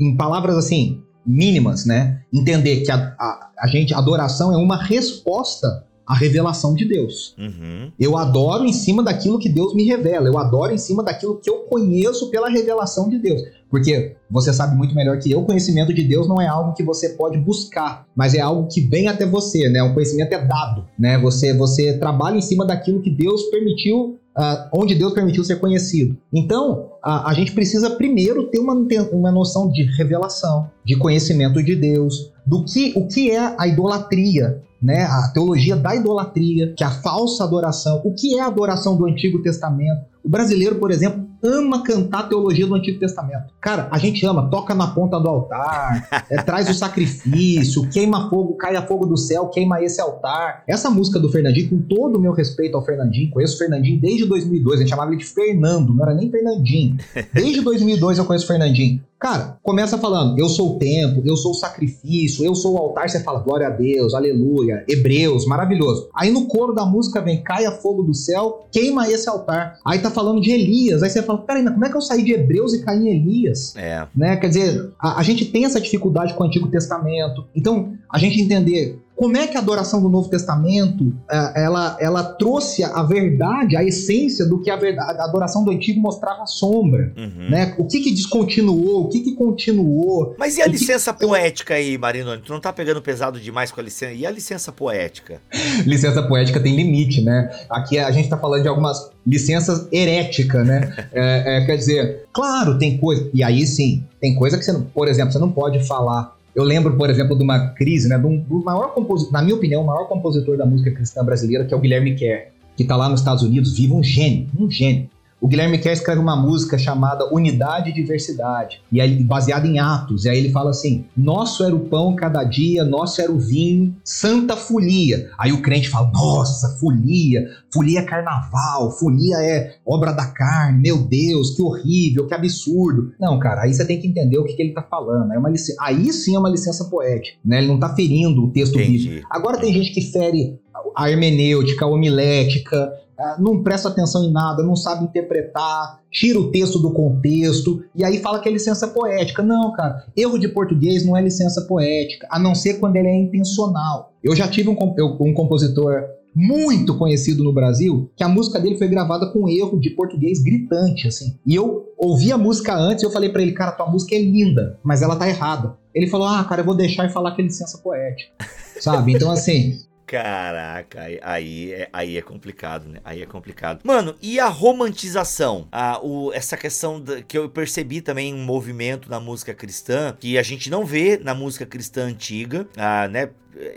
em palavras assim, mínimas, né? Entender que a, a, a gente, a adoração é uma resposta à revelação de Deus. Uhum. Eu adoro em cima daquilo que Deus me revela, eu adoro em cima daquilo que eu conheço pela revelação de Deus. Porque você sabe muito melhor que eu, o conhecimento de Deus não é algo que você pode buscar, mas é algo que vem até você, né? O conhecimento é dado, né? Você, você trabalha em cima daquilo que Deus permitiu Uh, onde Deus permitiu ser conhecido. Então, a, a gente precisa primeiro ter uma, uma noção de revelação, de conhecimento de Deus, do que o que é a idolatria, né? A teologia da idolatria, que é a falsa adoração. O que é a adoração do Antigo Testamento? O brasileiro, por exemplo, ama cantar teologia do Antigo Testamento. Cara, a gente ama, toca na ponta do altar, é, traz o sacrifício, queima fogo, cai a fogo do céu, queima esse altar. Essa música do Fernandinho, com todo o meu respeito ao Fernandinho, conheço o Fernandinho desde 2002, a gente chamava ele de Fernando, não era nem Fernandinho. Desde 2002 eu conheço o Fernandinho. Cara, começa falando, eu sou o templo, eu sou o sacrifício, eu sou o altar, você fala glória a Deus, aleluia, Hebreus, maravilhoso. Aí no coro da música vem, caia fogo do céu, queima esse altar. Aí tá falando de Elias, aí você fala, peraí, como é que eu saí de Hebreus e caí em Elias? É. Né? Quer dizer, a, a gente tem essa dificuldade com o Antigo Testamento. Então, a gente entender como é que a adoração do Novo Testamento é, ela, ela trouxe a verdade, a essência do que a, verdade, a adoração do Antigo mostrava sombra? Uhum. Né? O que, que descontinuou, o que, que continuou? Mas e a licença que... poética aí, Marino? Tu não tá pegando pesado demais com a licença? E a licença poética? [laughs] licença poética tem limite, né? Aqui a gente tá falando de algumas licenças heréticas, né? [laughs] é, é, quer dizer, claro, tem coisa. E aí sim, tem coisa que você não. Por exemplo, você não pode falar eu lembro, por exemplo, de uma crise, né, do, do maior compositor, na minha opinião, o maior compositor da música cristã brasileira, que é o Guilherme Kerr, que está lá nos Estados Unidos, vive um gênio, um gênio. O Guilherme Kerr escreve uma música chamada Unidade e Diversidade, e aí, baseada em Atos. E aí ele fala assim: Nosso era o pão cada dia, nosso era o vinho, santa folia. Aí o crente fala: Nossa, folia, folia é carnaval, folia é obra da carne, meu Deus, que horrível, que absurdo. Não, cara, aí você tem que entender o que, que ele tá falando. É uma licença, aí sim é uma licença poética, né? Ele não tá ferindo o texto bíblico. Agora tem gente que fere a hermenêutica, a homilética, não presta atenção em nada, não sabe interpretar, tira o texto do contexto e aí fala que é licença poética. Não, cara, erro de português não é licença poética, a não ser quando ele é intencional. Eu já tive um, um compositor muito conhecido no Brasil, que a música dele foi gravada com erro de português gritante, assim. E eu ouvi a música antes e eu falei para ele, cara, tua música é linda, mas ela tá errada. Ele falou, ah, cara, eu vou deixar e falar que é licença poética. [laughs] Sabe? Então, assim, Caraca, aí, é, aí é complicado, né? Aí é complicado. Mano, e a romantização? Ah, o, essa questão da, que eu percebi também um movimento na música cristã, que a gente não vê na música cristã antiga, ah, né?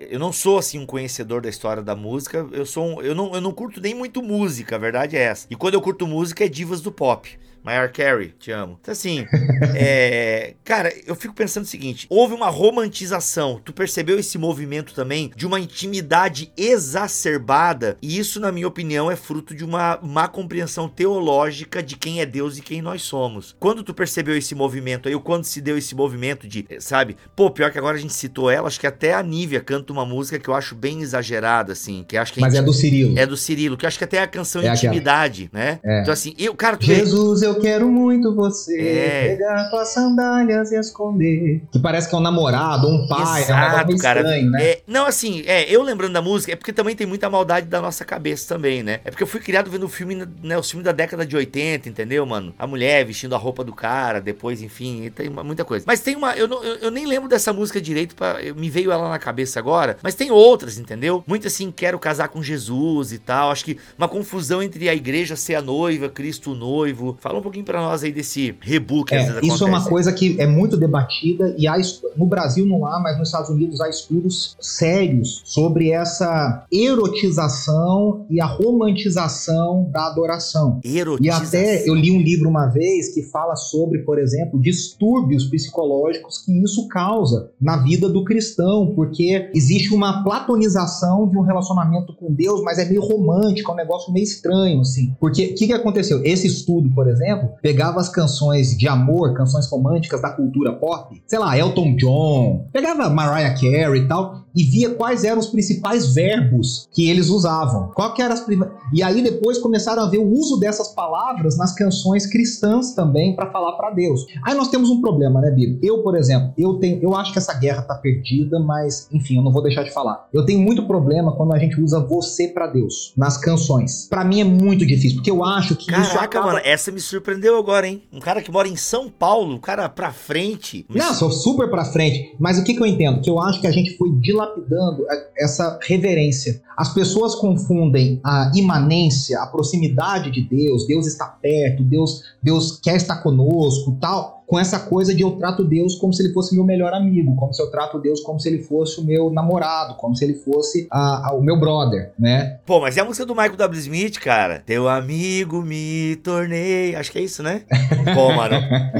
Eu não sou assim um conhecedor da história da música. Eu sou um, eu não eu não curto nem muito música, a verdade é essa. E quando eu curto música é divas do pop Mariah Carey, te amo. Então, assim, [laughs] é, cara, eu fico pensando o seguinte: houve uma romantização. Tu percebeu esse movimento também de uma intimidade exacerbada? E isso, na minha opinião, é fruto de uma má compreensão teológica de quem é Deus e quem nós somos. Quando tu percebeu esse movimento aí, ou quando se deu esse movimento de, sabe? Pô, pior que agora a gente citou ela, acho que até a Nívia canta uma música que eu acho bem exagerada, assim. Que acho que Mas é do Cirilo. É do Cirilo, que acho que até é a canção é Intimidade, aquela. né? É. Então, assim, eu, cara, Jesus, vê... eu quero muito você. É. Pegar tuas sandálias e esconder. Que parece que é um namorado, um pai, Exato, é um cara. estranho, né? É, não, assim, é, eu lembrando da música, é porque também tem muita maldade da nossa cabeça também, né? É porque eu fui criado vendo o filme, né, os filmes da década de 80, entendeu, mano? A mulher vestindo a roupa do cara, depois, enfim, tem muita coisa. Mas tem uma, eu, não, eu, eu nem lembro dessa música direito, pra, me veio ela na cabeça agora, mas tem outras, entendeu? Muito assim, quero casar com Jesus e tal, acho que uma confusão entre a igreja ser a noiva, Cristo o noivo. Fala um pouquinho para nós aí desse rebook. É, isso acontece. é uma coisa que é muito debatida e há, no Brasil não há, mas nos Estados Unidos há estudos sérios sobre essa erotização e a romantização da adoração. Erotização. E até eu li um livro uma vez que fala sobre, por exemplo, distúrbios psicológicos que isso causa na vida do cristão, porque existe uma platonização de um relacionamento com Deus, mas é meio romântico, é um negócio meio estranho, assim. Porque o que, que aconteceu? Esse estudo, por exemplo, pegava as canções de amor, canções românticas da cultura pop, sei lá, Elton John, pegava Mariah Carey e tal, e via quais eram os principais verbos que eles usavam. Qual que eram as prim... E aí depois começaram a ver o uso dessas palavras nas canções cristãs também para falar para Deus. Aí nós temos um problema, né, Bíblia? Eu, por exemplo, eu tenho, eu acho que essa guerra tá perdida, mas enfim, eu não vou deixar de falar. Eu tenho muito problema quando a gente usa você para Deus nas canções. Para mim é muito difícil, porque eu acho que Caraca, isso acaba... mano, essa me surpreendeu agora, hein? Um cara que mora em São Paulo, um cara pra frente. Não, sou super pra frente. Mas o que, que eu entendo? Que eu acho que a gente foi dilapidando essa reverência. As pessoas confundem a imanência, a proximidade de Deus, Deus está perto, Deus, Deus quer estar conosco, tal, com essa coisa de eu trato Deus como se ele fosse meu melhor amigo, como se eu trato Deus como se ele fosse o meu namorado, como se ele fosse a, a, o meu brother, né? Pô, mas é a música do Michael W. Smith, cara. Teu amigo me tornei. Acho que é isso, né? [laughs] Pô, mano.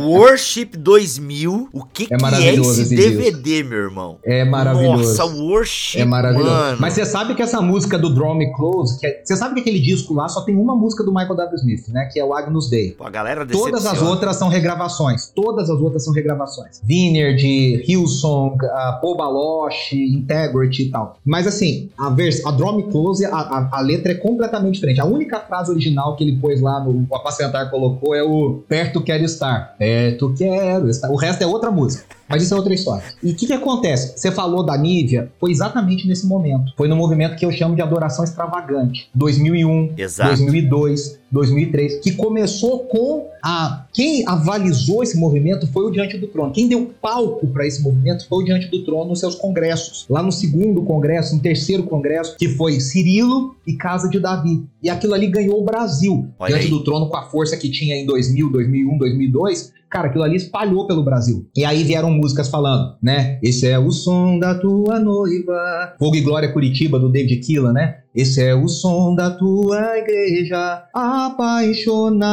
Worship 2000. O que, é, que é esse, esse DVD, meu irmão? É maravilhoso. Nossa, Worship. É maravilhoso. Mano. Mas você sabe que essa música do Draw Me Close, que é, você sabe que aquele disco lá só tem uma música do Michael W. Smith, né? Que é o Agnus Dei. Pô, a galera Todas as outras são regravações. Todas as outras são regravações. Vineyard, Hillsong, uh, Paul Integrity e tal. Mas assim, a, vers a Draw Me Close, a, a, a, letra é completamente diferente. A única frase original que ele pôs lá no o Apacentar colocou é o Perto Quero Estar. Perto Quero Estar. O resto é outra música. Mas isso é outra história. E o que, que acontece? Você falou da Nívia, foi exatamente nesse momento. Foi no movimento que eu chamo de adoração extravagante. 2001, Exato. 2002, 2003, que começou com a quem avalizou esse movimento foi o Diante do Trono. Quem deu palco para esse movimento foi o Diante do Trono nos seus congressos. Lá no segundo congresso, no terceiro congresso, que foi Cirilo e Casa de Davi. E aquilo ali ganhou o Brasil. Olha Diante aí. do Trono com a força que tinha em 2000, 2001, 2002, Cara, aquilo ali espalhou pelo Brasil. E aí vieram músicas falando, né? Esse é o som da tua noiva. Fogo e Glória Curitiba, do David Killa, né? Esse é o som da tua igreja, apaixonada.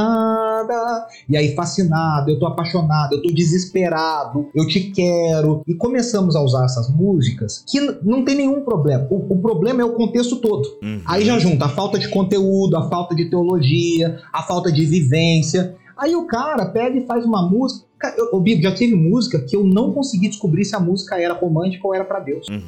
E aí, fascinado, eu tô apaixonado, eu tô desesperado, eu te quero. E começamos a usar essas músicas que não tem nenhum problema. O, o problema é o contexto todo. Uhum. Aí já junta a falta de conteúdo, a falta de teologia, a falta de vivência. Aí o cara pega e faz uma música. Eu, já teve música que eu não consegui descobrir se a música era romântica ou era para Deus. Uhum,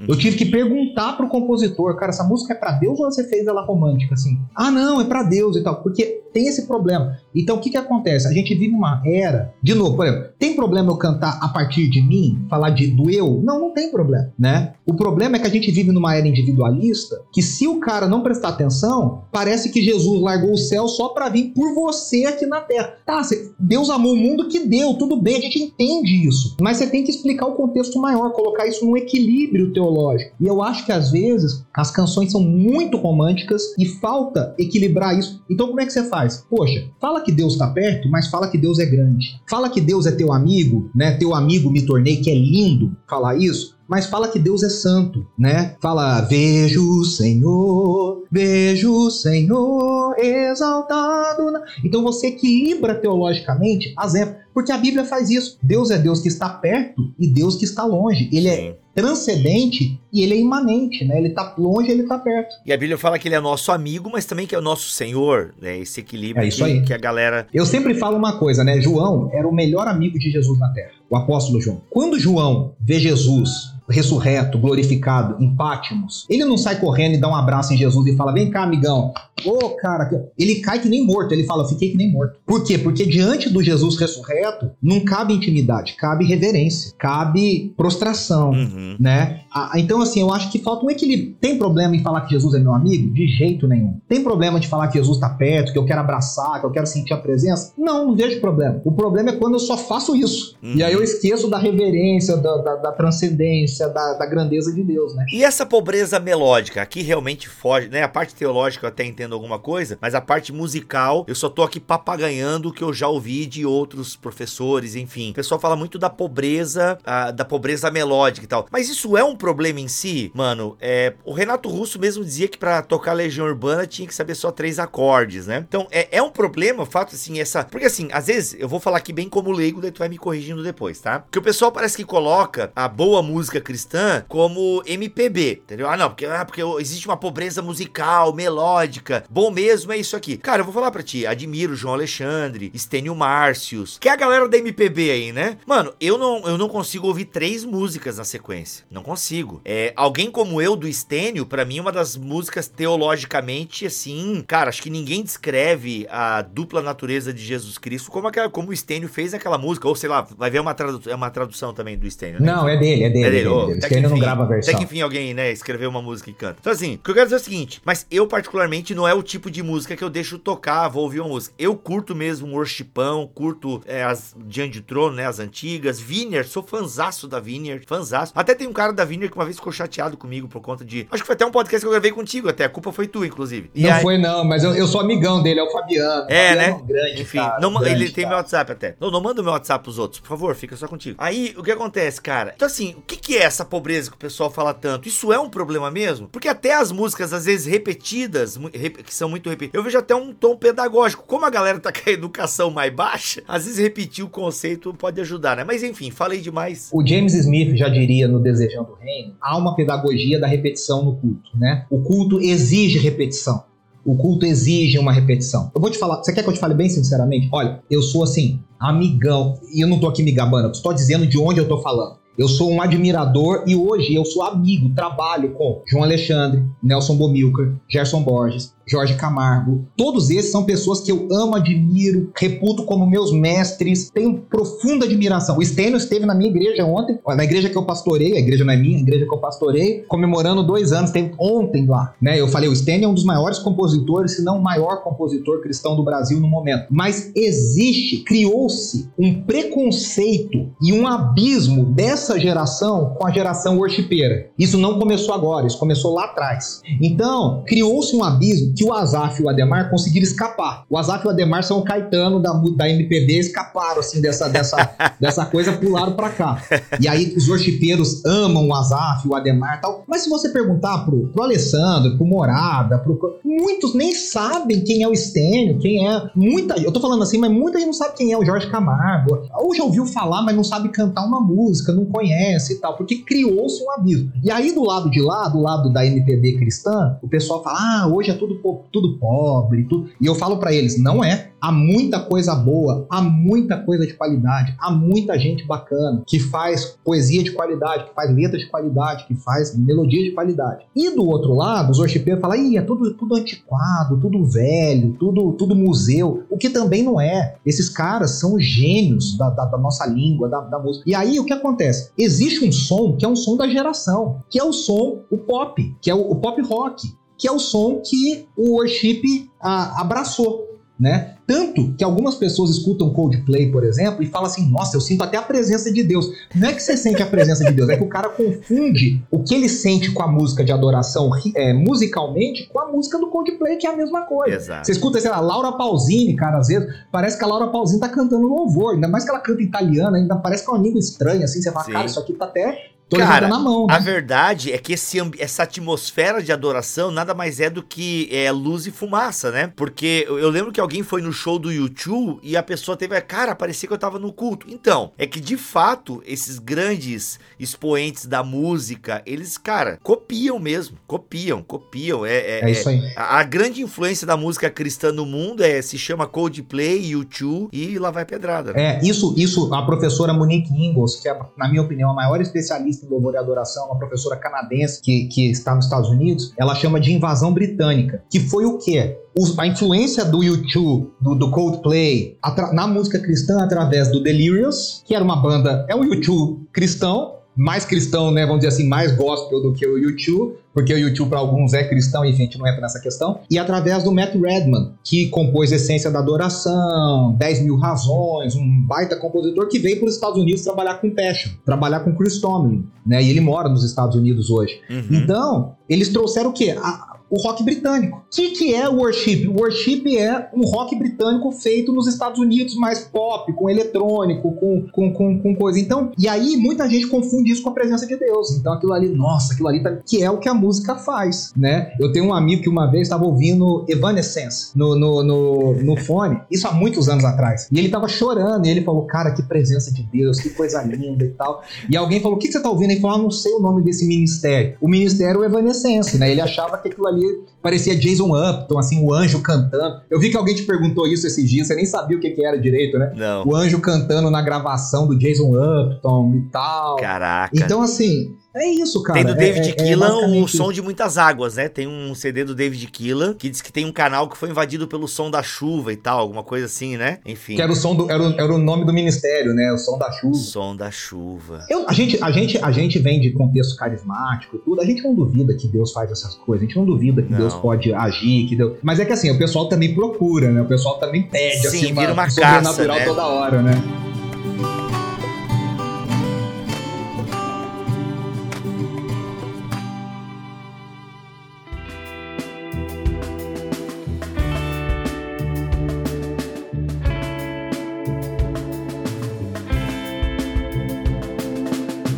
uhum. Eu tive que perguntar pro compositor, cara, essa música é para Deus ou você fez ela romântica assim? Ah, não, é para Deus e tal, porque tem esse problema. Então o que que acontece? A gente vive uma era, de novo, por exemplo, tem problema eu cantar a partir de mim, falar de do eu? Não, não tem problema, né? O problema é que a gente vive numa era individualista, que se o cara não prestar atenção, parece que Jesus largou o céu só para vir por você aqui na terra. Tá, Deus amou o mundo que entendeu, tudo bem, a gente entende isso. Mas você tem que explicar o contexto maior, colocar isso num equilíbrio teológico. E eu acho que às vezes as canções são muito românticas e falta equilibrar isso. Então como é que você faz? Poxa, fala que Deus está perto, mas fala que Deus é grande. Fala que Deus é teu amigo, né? Teu amigo me tornei, que é lindo falar isso mas fala que Deus é santo, né? Fala, vejo o Senhor, vejo o Senhor exaltado. Na... Então você equilibra teologicamente as épocas, porque a Bíblia faz isso. Deus é Deus que está perto e Deus que está longe. Ele é transcendente e ele é imanente, né? Ele está longe, ele está perto. E a Bíblia fala que ele é nosso amigo, mas também que é o nosso Senhor, né? Esse equilíbrio é isso que, aí. que a galera. Eu sempre falo uma coisa, né? João era o melhor amigo de Jesus na Terra, o apóstolo João. Quando João vê Jesus ressurreto, glorificado, em Pátimos, ele não sai correndo e dá um abraço em Jesus e fala: Vem cá, amigão. Ô, oh, cara, ele cai que nem morto. Ele fala: Fiquei que nem morto. Por quê? Porque diante do Jesus ressurreto, não cabe intimidade, cabe reverência, cabe prostração, Uhum. né? Então, assim, eu acho que falta um equilíbrio. Tem problema em falar que Jesus é meu amigo? De jeito nenhum. Tem problema de falar que Jesus está perto, que eu quero abraçar, que eu quero sentir a presença? Não, não vejo problema. O problema é quando eu só faço isso. Uhum. E aí eu esqueço da reverência, da, da, da transcendência, da, da grandeza de Deus, né? E essa pobreza melódica, aqui realmente foge, né? A parte teológica eu até entendo alguma coisa, mas a parte musical, eu só tô aqui papagaiando o que eu já ouvi de outros professores, enfim. O pessoal fala muito da pobreza, ah, da pobreza melódica e tal. Mas isso é um problema em si, mano. É, o Renato Russo mesmo dizia que pra tocar Legião Urbana tinha que saber só três acordes, né? Então é, é um problema o fato, assim, essa. Porque assim, às vezes eu vou falar aqui bem como leigo, daí tu vai me corrigindo depois, tá? Porque o pessoal parece que coloca a boa música cristã como MPB, entendeu? Ah, não, porque, ah, porque existe uma pobreza musical, melódica. Bom mesmo é isso aqui. Cara, eu vou falar pra ti, admiro João Alexandre, Estênio Márcios, que é a galera da MPB aí, né? Mano, eu não, eu não consigo ouvir três músicas na sequência. Não consigo. É, alguém como eu, do Estênio, pra mim, é uma das músicas teologicamente, assim, cara, acho que ninguém descreve a dupla natureza de Jesus Cristo como, aquela, como o Estênio fez naquela música. Ou sei lá, vai ver uma, tradu é uma tradução também do Estênio, né? Não, é dele, é dele. É dele, é até que não enfim- grava a versão. Até que enfim alguém, né, escreveu uma música e canta. Então assim, o que eu quero dizer é o seguinte, mas eu particularmente não é o tipo de música que eu deixo tocar, vou ouvir uma música. Eu curto mesmo um worshipão, curto é, as Diante de Trono, né, as antigas, Vineyard, sou fanzaço da Vineyard, fanzaço. Até tem um cara da Vineyard que uma vez ficou chateado comigo por conta de... Acho que foi até um podcast que eu gravei contigo até, a culpa foi tu, inclusive. E Não aí- foi, não, mas eu, eu sou amigão dele, é o Fabiano. É, Fabiano né? um grande, Enfim, cara, não grande, ele tem cara. meu WhatsApp até. Não, não manda o meu WhatsApp pros outros, por favor, fica só contigo. Aí, o que acontece, cara? Então, assim, o que, que é essa pobreza que o pessoal fala tanto? Isso é um problema mesmo? Porque até as músicas, às vezes, repetidas, que são muito repetidas, eu vejo até um tom pedagógico. Como a galera tá [laughs] com a educação mais baixa, às vezes repetir o conceito pode ajudar, né? Mas enfim, falei demais. O James Smith já diria no Desejando o Reino, há uma pedagogia da repetição no culto, né? O culto exige repetição. O culto exige uma repetição. Eu vou te falar, você quer que eu te fale bem sinceramente? Olha, eu sou assim, amigão, e eu não tô aqui me gabando, eu estou dizendo de onde eu tô falando. Eu sou um admirador e hoje eu sou amigo, trabalho com João Alexandre, Nelson Bomilcar, Gerson Borges, Jorge Camargo. Todos esses são pessoas que eu amo, admiro, reputo como meus mestres, tenho profunda admiração. O Stênio esteve na minha igreja ontem, na igreja que eu pastorei, a igreja não é minha, a igreja que eu pastorei, comemorando dois anos, teve ontem lá, né? Eu falei, o Stênio é um dos maiores compositores, se não o maior compositor cristão do Brasil no momento. Mas existe, criou-se um preconceito e um abismo dessa geração com a geração worshipeira. Isso não começou agora, isso começou lá atrás. Então, criou-se um abismo que o Azaf e o Ademar conseguiram escapar. O Azaf e o Ademar são o Caetano da, da MPB, escaparam assim dessa, dessa, [laughs] dessa coisa, pularam pra cá. E aí os worshipeiros amam o Azaf, o Ademar e tal. Mas se você perguntar pro, pro Alessandro, pro Morada, pro, muitos nem sabem quem é o Stênio, quem é. Muita, eu tô falando assim, mas muita gente não sabe quem é o Jorge Camargo. Ou já ouviu falar, mas não sabe cantar uma música, não conhece e tal, porque criou-se um abismo. E aí do lado de lá, do lado da MPB cristã, o pessoal fala: ah, hoje é tudo, tudo pobre, tudo. E eu falo pra eles: não é. Há muita coisa boa, há muita coisa de qualidade, há muita gente bacana que faz poesia de qualidade, que faz letras de qualidade, que faz melodia de qualidade. E do outro lado, os worshipeiros falam, ih, é tudo, tudo antiquado, tudo velho, tudo, tudo museu, o que também não é. Esses caras são gênios da, da- da nossa língua, da, da música. E aí o que acontece? Existe um som que é um som da geração, que é o som, o pop, que é o, o pop rock, que é o som que o worship ah, abraçou né? Tanto que algumas pessoas escutam Coldplay, por exemplo, e falam assim: nossa, eu sinto até a presença de Deus. Não é que você sente a presença de Deus, é que o cara confunde o que ele sente com a música de adoração é, musicalmente com a música do Coldplay, que é a mesma coisa. Exato. Você escuta, sei lá, Laura Pausini, cara, às vezes parece que a Laura Pausini tá cantando louvor, ainda mais que ela canta italiano, ainda parece que é uma língua estranha, assim, você fala, Sim. cara, isso aqui tá até Tô Cara, na mão, né? a verdade é que esse, essa atmosfera de adoração nada mais é do que é, luz e fumaça, né? Porque eu, eu lembro que alguém foi no show do YouTube e a pessoa teve, cara, parecia que eu tava no culto. Então, é que de fato, esses grandes expoentes da música, eles, cara, copiam mesmo. Copiam, copiam. É, é, é isso aí. A, a, grande influência da música cristã no mundo é se chama Coldplay, YouTube e lá vai pedrada. Né? É, isso, isso, a professora Monique Ingalls, que é, na minha opinião, a maior especialista em louvor e adoração, uma professora canadense que, que está nos Estados Unidos, ela chama de invasão britânica, que foi o quê? a influência do YouTube, do, do Coldplay, na música cristã através do Delirious, que era uma banda, é um YouTube cristão, mais cristão, né, vamos dizer assim, mais gospel do que o YouTube, porque o YouTube para alguns é cristão, enfim, a gente não entra nessa questão. E através do Matt Redman, que compôs Essência da Adoração, 10 mil razões, um baita compositor que veio para os Estados Unidos trabalhar com Passion, trabalhar com Chris Tomlin, né? E ele mora nos Estados Unidos hoje. Uhum. Então, eles trouxeram o quê? A, o rock britânico. O que, que é o worship? O worship é um rock britânico feito nos Estados Unidos, mais pop, com eletrônico, com, com, com, com, coisa. Então, e aí muita gente confunde isso com a presença de Deus. Então aquilo ali, nossa, aquilo ali tá, que é o que a música faz, né? Eu tenho um amigo que uma vez estava ouvindo Evanescence no, no, no, no fone, isso há muitos anos atrás. E ele tava chorando, e ele falou, cara, que presença de Deus, que coisa linda e tal. E alguém falou, o que, que você tá ouvindo? Ele falou, ah, não sei o nome desse ministério. O ministério é o Evanescence, né? Ele achava que aquilo ali parecia Jason Upton, assim, o anjo cantando. Eu vi que alguém te perguntou isso esses dias, você nem sabia o que, que era direito, né? Não. O anjo cantando na gravação do Jason Upton e tal. Caraca. Então, assim, é isso, cara. Tem do David é, é, Keelan é um som de muitas águas, né? Tem um CD do David Keelan que diz que tem um canal que foi invadido pelo som da chuva e tal, alguma coisa assim, né? Enfim. Que era o som do, era o, era o nome do ministério, né? O som da chuva. Som da chuva. Eu, a, gente, a, gente, a gente vem de contexto carismático tudo. A gente não duvida que Deus faz essas coisas. A gente não duvida que não. Deus pode agir. Que Deus... Mas é que assim, o pessoal também procura, né? O pessoal também pede Sim, assim, vira uma, uma caça, né? toda hora, né?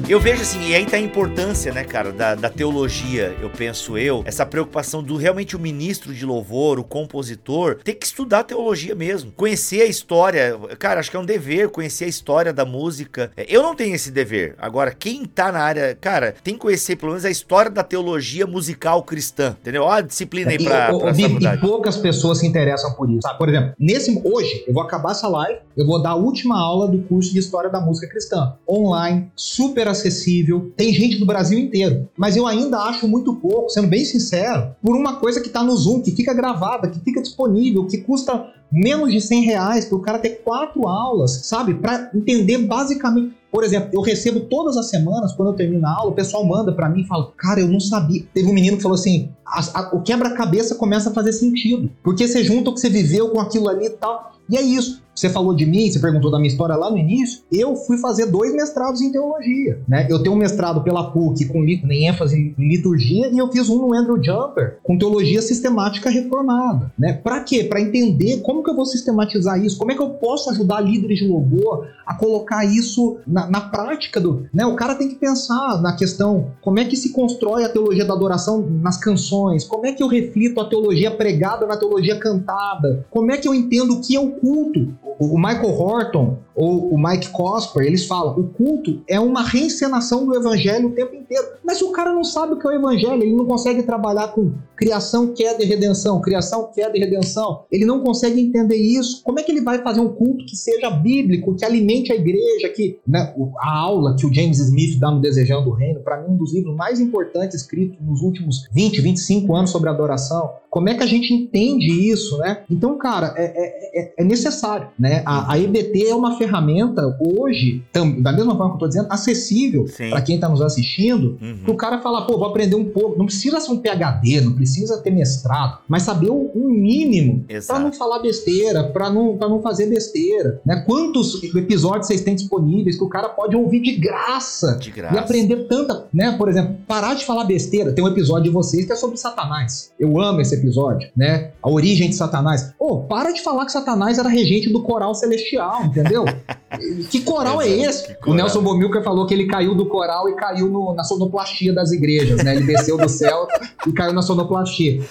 Eu vejo assim, e aí tá a importância, né, cara, da, da teologia, eu penso eu, essa preocupação do realmente o ministro de louvor, o compositor, ter que estudar teologia mesmo, conhecer a história. Cara, acho que é um dever conhecer a história da música. É, eu não tenho esse dever. Agora, quem tá na área, cara, tem que conhecer pelo menos a história da teologia musical cristã, entendeu? Olha a disciplina aí pra, e, pra e, e poucas pessoas se interessam por isso. Sabe? Por exemplo, nesse, hoje, eu vou acabar essa live, eu vou dar a última aula do curso de História da Música Cristã, online, super acessível, tem gente do Brasil inteiro. Mas eu ainda acho muito pouco, sendo bem sincero, por uma coisa que está no Zoom, que fica gravada, que fica disponível, que custa menos de 100 reais para o cara ter quatro aulas, sabe? Para entender basicamente. Por exemplo, eu recebo todas as semanas, quando eu termino a aula, o pessoal manda para mim e fala: Cara, eu não sabia. Teve um menino que falou assim: a, a, o quebra-cabeça começa a fazer sentido. Porque você junta o que você viveu com aquilo ali e tal. E é isso. Você falou de mim, você perguntou da minha história lá no início. Eu fui fazer dois mestrados em teologia, né? Eu tenho um mestrado pela PUC com em ênfase em liturgia e eu fiz um no Andrew Jumper com teologia sistemática reformada, né? Para quê? Para entender como que eu vou sistematizar isso, como é que eu posso ajudar líderes de louvor a colocar isso na, na prática do, né? O cara tem que pensar na questão como é que se constrói a teologia da adoração nas canções, como é que eu reflito a teologia pregada na teologia cantada, como é que eu entendo o que é o culto, o Michael Horton ou o Mike Cosper, eles falam, o culto é uma reencenação do evangelho o tempo inteiro. Mas o cara não sabe o que é o evangelho, ele não consegue trabalhar com criação, queda e redenção, criação, queda e redenção. Ele não consegue entender isso. Como é que ele vai fazer um culto que seja bíblico, que alimente a igreja, que né, a aula que o James Smith dá no Desejando o Reino, para mim um dos livros mais importantes escritos nos últimos 20, 25 anos sobre adoração. Como é que a gente entende isso, né? Então, cara, é, é, é, é necessário, né? A, a EBT é uma ferramenta ferramenta hoje, tam, da mesma forma que eu tô dizendo, acessível para quem tá nos assistindo, Uhum. o cara falar, pô, vou aprender um pouco. Não precisa ser um PhD, não precisa ter mestrado, mas saber o, o mínimo para não falar besteira, para não, pra não fazer besteira. Né? Quantos episódios vocês têm disponíveis que o cara pode ouvir de graça? De E graça. aprender tanta, né? Por exemplo, parar de falar besteira. Tem um episódio de vocês que é sobre Satanás. Eu amo esse episódio, né? A origem de Satanás. Ô, para de falar que Satanás era regente do coral celestial, entendeu? [laughs] [laughs] que coral é esse? que O coral. Nelson Bomilcar falou que ele caiu do coral e caiu no- na sonoplastia das igrejas, né? Ele desceu do céu e caiu na sonoplastia.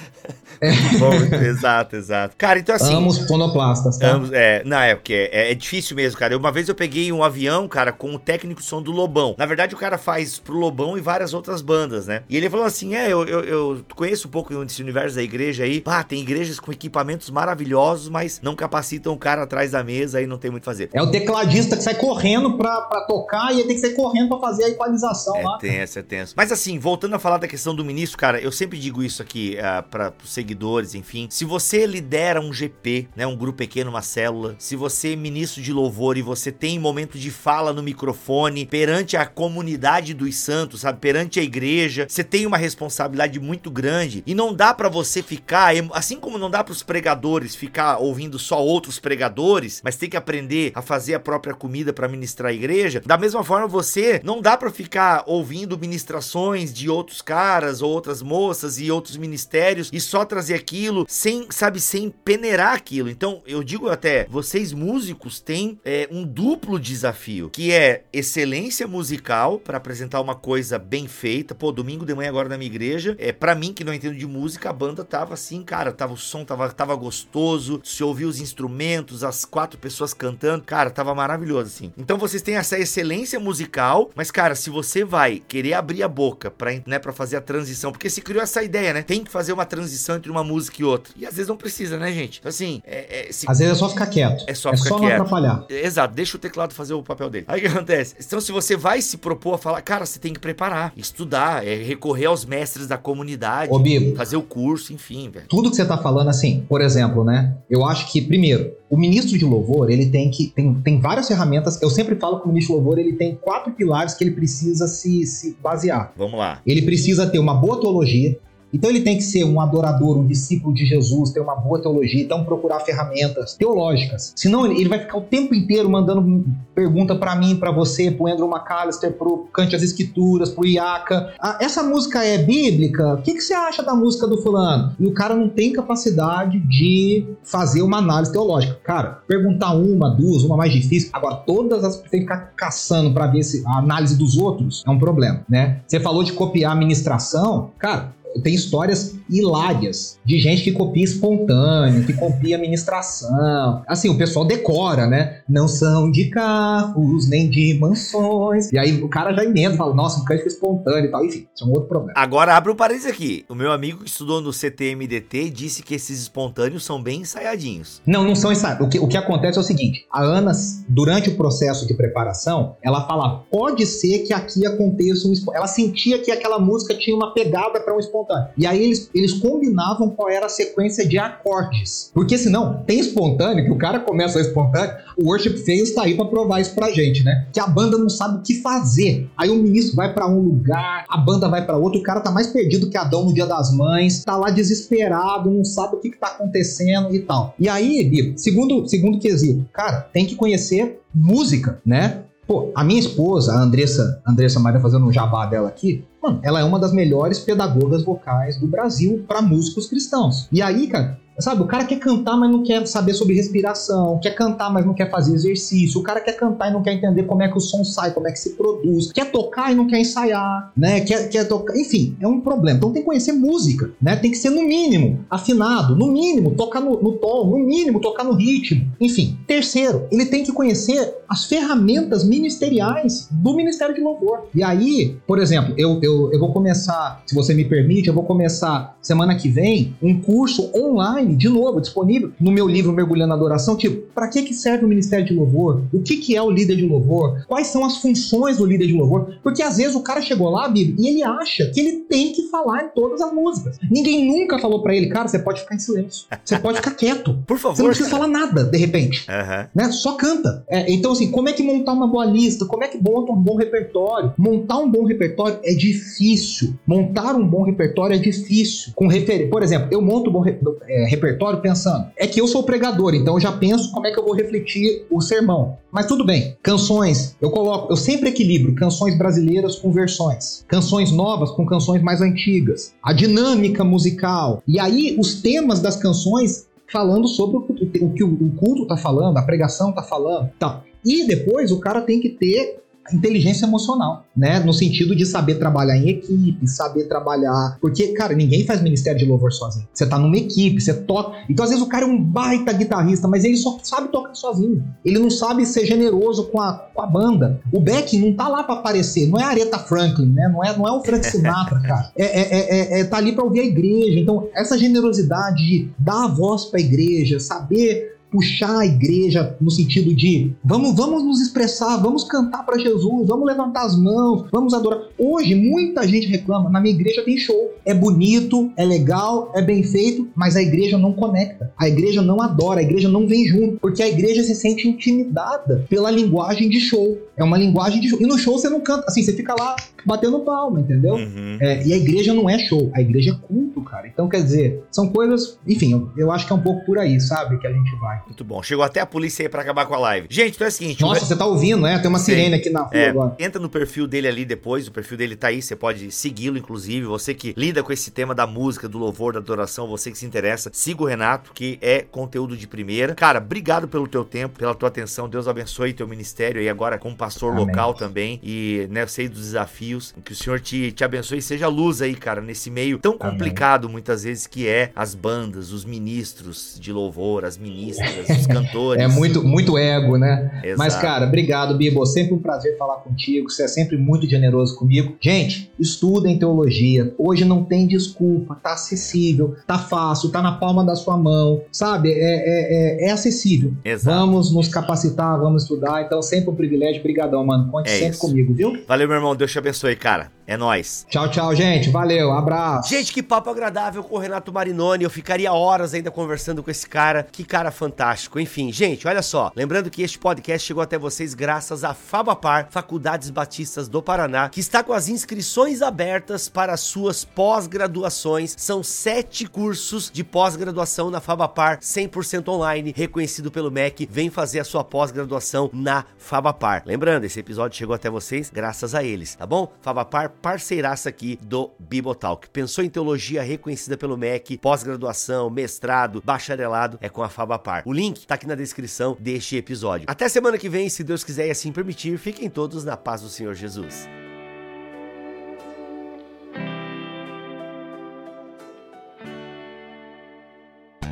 [laughs] Bom, [laughs] exato, exato. Cara, então assim. Amo os sonoplastas, tá? Ambos, é, não, é porque é, é difícil mesmo, cara. Uma vez eu peguei um avião, cara, com o técnico som do Lobão. Na verdade, o cara faz pro Lobão e várias outras bandas, né? E ele falou assim: é, eu, eu, eu conheço um pouco desse universo da igreja aí. Pá, tem igrejas com equipamentos maravilhosos, mas não capacitam o cara atrás da mesa e não tem muito a fazer. É o tecladista que sai correndo pra, pra tocar e ele tem que sair correndo pra fazer a equalização lá. É tenso, é tenso. Mas assim, voltando a falar da questão do ministro, cara, eu sempre digo isso aqui uh, para os seguidores, enfim. Se você lidera um GP, né, um grupo pequeno, uma célula, se você é ministro de louvor e você tem momento de fala no microfone perante a comunidade dos santos, sabe, perante a igreja, você tem uma responsabilidade muito grande e não dá para você ficar, assim como não dá para os pregadores ficar ouvindo só outros pregadores, mas tem que aprender a fazer a própria comida para ministrar a igreja. Da mesma forma, você não dá para ficar ouvindo ministrações de outros caras ou outras moças e outros ministérios e só trazer aquilo sem, sabe, sem peneirar aquilo. Então, eu digo até, vocês músicos têm é, um duplo desafio, que é excelência musical para apresentar uma coisa bem feita. Pô, domingo de manhã agora na minha igreja, é para mim que não entendo de música, a banda tava assim, cara, tava o som tava, tava gostoso, se ouvir os instrumentos, as quatro pessoas cantando, cara, tava maravilhoso assim. Então vocês têm essa excelência musical, mas cara, se você vai querer abrir a boca para, né, para fazer a transição, porque se criou essa ideia, né? Tem que fazer uma transição entre uma música e outra. E às vezes não precisa, né, gente? Então, assim, é, é, se Às vezes é só ficar quieto. É só é ficar só quieto. não atrapalhar. Exato, deixa o teclado fazer o papel dele. Aí o que acontece? Então, se você vai se propor a falar, cara, você tem que preparar, estudar, é, recorrer aos mestres da comunidade, Ô, Bibo, fazer o curso, enfim, velho. tudo que você tá falando, assim, por exemplo, né? Eu acho que, primeiro, o ministro de louvor, ele tem que. Tem, tem várias ferramentas. Eu sempre falo que o ministro de louvor ele tem quatro pilares que ele precisa se, se basear. Vamos lá. Ele precisa ter uma boa teologia. Então ele tem que ser um adorador, um discípulo de Jesus, ter uma boa teologia, então procurar ferramentas teológicas. Senão ele, vai ficar o tempo inteiro mandando pergunta pra mim, pra você, pro Andrew McAllister, pro Cante as Escrituras, pro Iaka. Ah, essa música é bíblica? O que, que você acha da música do fulano? E o cara não tem capacidade de fazer uma análise teológica. Cara, perguntar uma, duas, uma mais difícil. Agora, todas as tem que ficar caçando pra ver se a análise dos outros é um problema, né? Você falou de copiar a ministração, cara tem histórias hilárias de gente que copia espontâneo, que copia ministração. Assim, o pessoal decora, né? Não são de carros, nem de mansões. E aí o cara já emenda, fala, nossa, um cântico espontâneo e tal. Enfim, isso é um outro problema. Agora abre um parênteses aqui. O meu amigo que estudou no CTMDT disse que esses espontâneos são bem ensaiadinhos. Não, não são ensaios. O que, o que acontece é o seguinte: a Ana, durante o processo de preparação, ela fala: pode ser que aqui aconteça um espontâneo. Ela sentia que aquela música tinha uma pegada para um espontâneo. E aí eles, eles combinavam qual era a sequência de acordes. Porque senão, tem espontâneo, que o cara começa o espontâneo, o Worship Fails tá aí pra provar isso pra gente, né? Que a banda não sabe o que fazer. Aí o ministro vai para um lugar, a banda vai para outro, o cara tá mais perdido que Adão no dia das mães, tá lá desesperado, não sabe o que, que tá acontecendo e tal. E aí, segundo, segundo quesito, cara, tem que conhecer música, né? Pô, a minha esposa, a Andressa, Andressa Maria, fazendo um jabá dela aqui, mano, ela é uma das melhores pedagogas vocais do Brasil para músicos cristãos. E aí, cara, sabe, o cara quer cantar, mas não quer saber sobre respiração, quer cantar, mas não quer fazer exercício, o cara quer cantar e não quer entender como é que o som sai, como é que se produz, quer tocar e não quer ensaiar, né? Quer, quer tocar, enfim, é um problema. Então tem que conhecer música, né? Tem que ser no mínimo afinado, no mínimo tocar no, no tom, no mínimo tocar no ritmo, enfim. Terceiro, ele tem que conhecer as ferramentas ministeriais do Ministério de Louvor. E aí, por exemplo, eu, eu, eu vou começar, se você me permite, eu vou começar semana que vem um curso online online, de novo, disponível no meu livro Mergulhando na Adoração. Tipo, para que, que serve o Ministério de Louvor? O que, que é o líder de louvor? Quais são as funções do líder de louvor? Porque às vezes o cara chegou lá, Bíblia, e ele acha que ele tem que falar em todas as músicas. Ninguém nunca falou para ele, cara, você pode ficar em silêncio. Você pode ficar quieto. [laughs] Por favor. Você não precisa falar nada, de repente. Uhum. Né? Só canta. É, então, assim, como é que montar uma boa lista? Como é que monta um bom repertório? Montar um bom repertório é difícil. Montar um bom repertório é difícil. Com refer... Por exemplo, eu monto um bom re... é, repertório pensando, é que eu sou pregador, então eu já penso como é que eu vou refletir o sermão. Mas tudo bem, canções, eu coloco, eu sempre equilibro canções brasileiras com versões, canções novas com canções mais antigas, a dinâmica musical. E aí os temas das canções falando sobre o, que o culto está falando, a pregação está falando, tá. E depois o cara tem que ter inteligência emocional, né? No sentido de saber trabalhar em equipe, saber trabalhar. Porque, cara, ninguém faz ministério de louvor sozinho. Você tá numa equipe, você toca. Então, às vezes, o cara é um baita guitarrista, mas ele só sabe tocar sozinho. Ele não sabe ser generoso com a, com a banda. O Beck não tá lá para aparecer, não é Aretha Franklin, né? Não é, não é o Frank Sinatra, [laughs] cara. É, é, é, é, tá ali para ouvir a igreja. Então, essa generosidade de dar a voz pra igreja, saber puxar a igreja no sentido de vamos, vamos nos expressar, vamos cantar para Jesus, vamos levantar as mãos, vamos adorar. Hoje muita gente reclama, na minha igreja tem show. É bonito, é legal, é bem feito, mas a igreja não conecta. A igreja não adora, a igreja não vem junto, porque a igreja se sente intimidada pela linguagem de show. É uma linguagem de show. E no show você não canta, assim, você fica lá batendo palma, entendeu? Uhum. É, e a igreja não é show, a igreja é culto, cara. Então, quer dizer, são coisas, enfim, eu, eu acho que é um pouco por aí, sabe? Que a gente vai. Muito bom. Chegou até a polícia aí pra acabar com a live. Gente, então é o seguinte. Nossa, você tá ouvindo, né? Tem uma Sim. sirene aqui na rua é, agora. Entra no perfil dele ali depois, o perfil dele tá aí, você pode segui-lo, inclusive. Você que lida com esse tema da música, do louvor, da adoração, você que se interessa, siga o Renato, que é conteúdo de primeira. Cara, obrigado pelo teu tempo, pela tua atenção. Deus abençoe teu ministério aí agora como pastor Amém. local também. E, né, eu sei dos desafios. Que o Senhor te, te abençoe e seja luz aí, cara, nesse meio tão complicado Amém. muitas vezes que é as bandas, os ministros de louvor, as ministras, os [laughs] cantores. É muito, muito ego, né? Exato. Mas, cara, obrigado, Bibo. Sempre um prazer falar contigo. Você é sempre muito generoso comigo. Gente, estudem teologia. Hoje não tem desculpa. Tá acessível, tá fácil, tá na palma da sua mão. Sabe? É, é, é, é acessível. Exato. Vamos nos capacitar, vamos estudar. Então, sempre um privilégio. Obrigadão, mano. Conte é sempre isso. comigo, viu? Valeu, meu irmão. Deus te abençoe, cara. É nós. Tchau, tchau, gente. Valeu. Abraço. Gente, que papo agradável com o Renato Marinoni. Eu ficaria horas ainda conversando com esse cara. Que cara fantástico. Enfim, gente, olha só. Lembrando que este podcast chegou até vocês graças à Fabapar, Faculdades Batistas do Paraná, que está com as inscrições abertas para suas pós-graduações. São sete cursos de pós-graduação na Fabapar, 100% online, reconhecido pelo MEC. Vem fazer a sua pós-graduação na Fabapar. Lembrando, esse episódio chegou até vocês graças a eles, tá bom? Fabapar parceiraça aqui do Bibotalk. Pensou em teologia reconhecida pelo MEC, pós-graduação, mestrado, bacharelado, é com a Fabapar. O link tá aqui na descrição deste episódio. Até semana que vem, se Deus quiser e assim permitir, fiquem todos na paz do Senhor Jesus.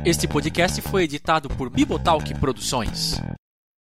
Este podcast foi editado por Bibotalk Produções.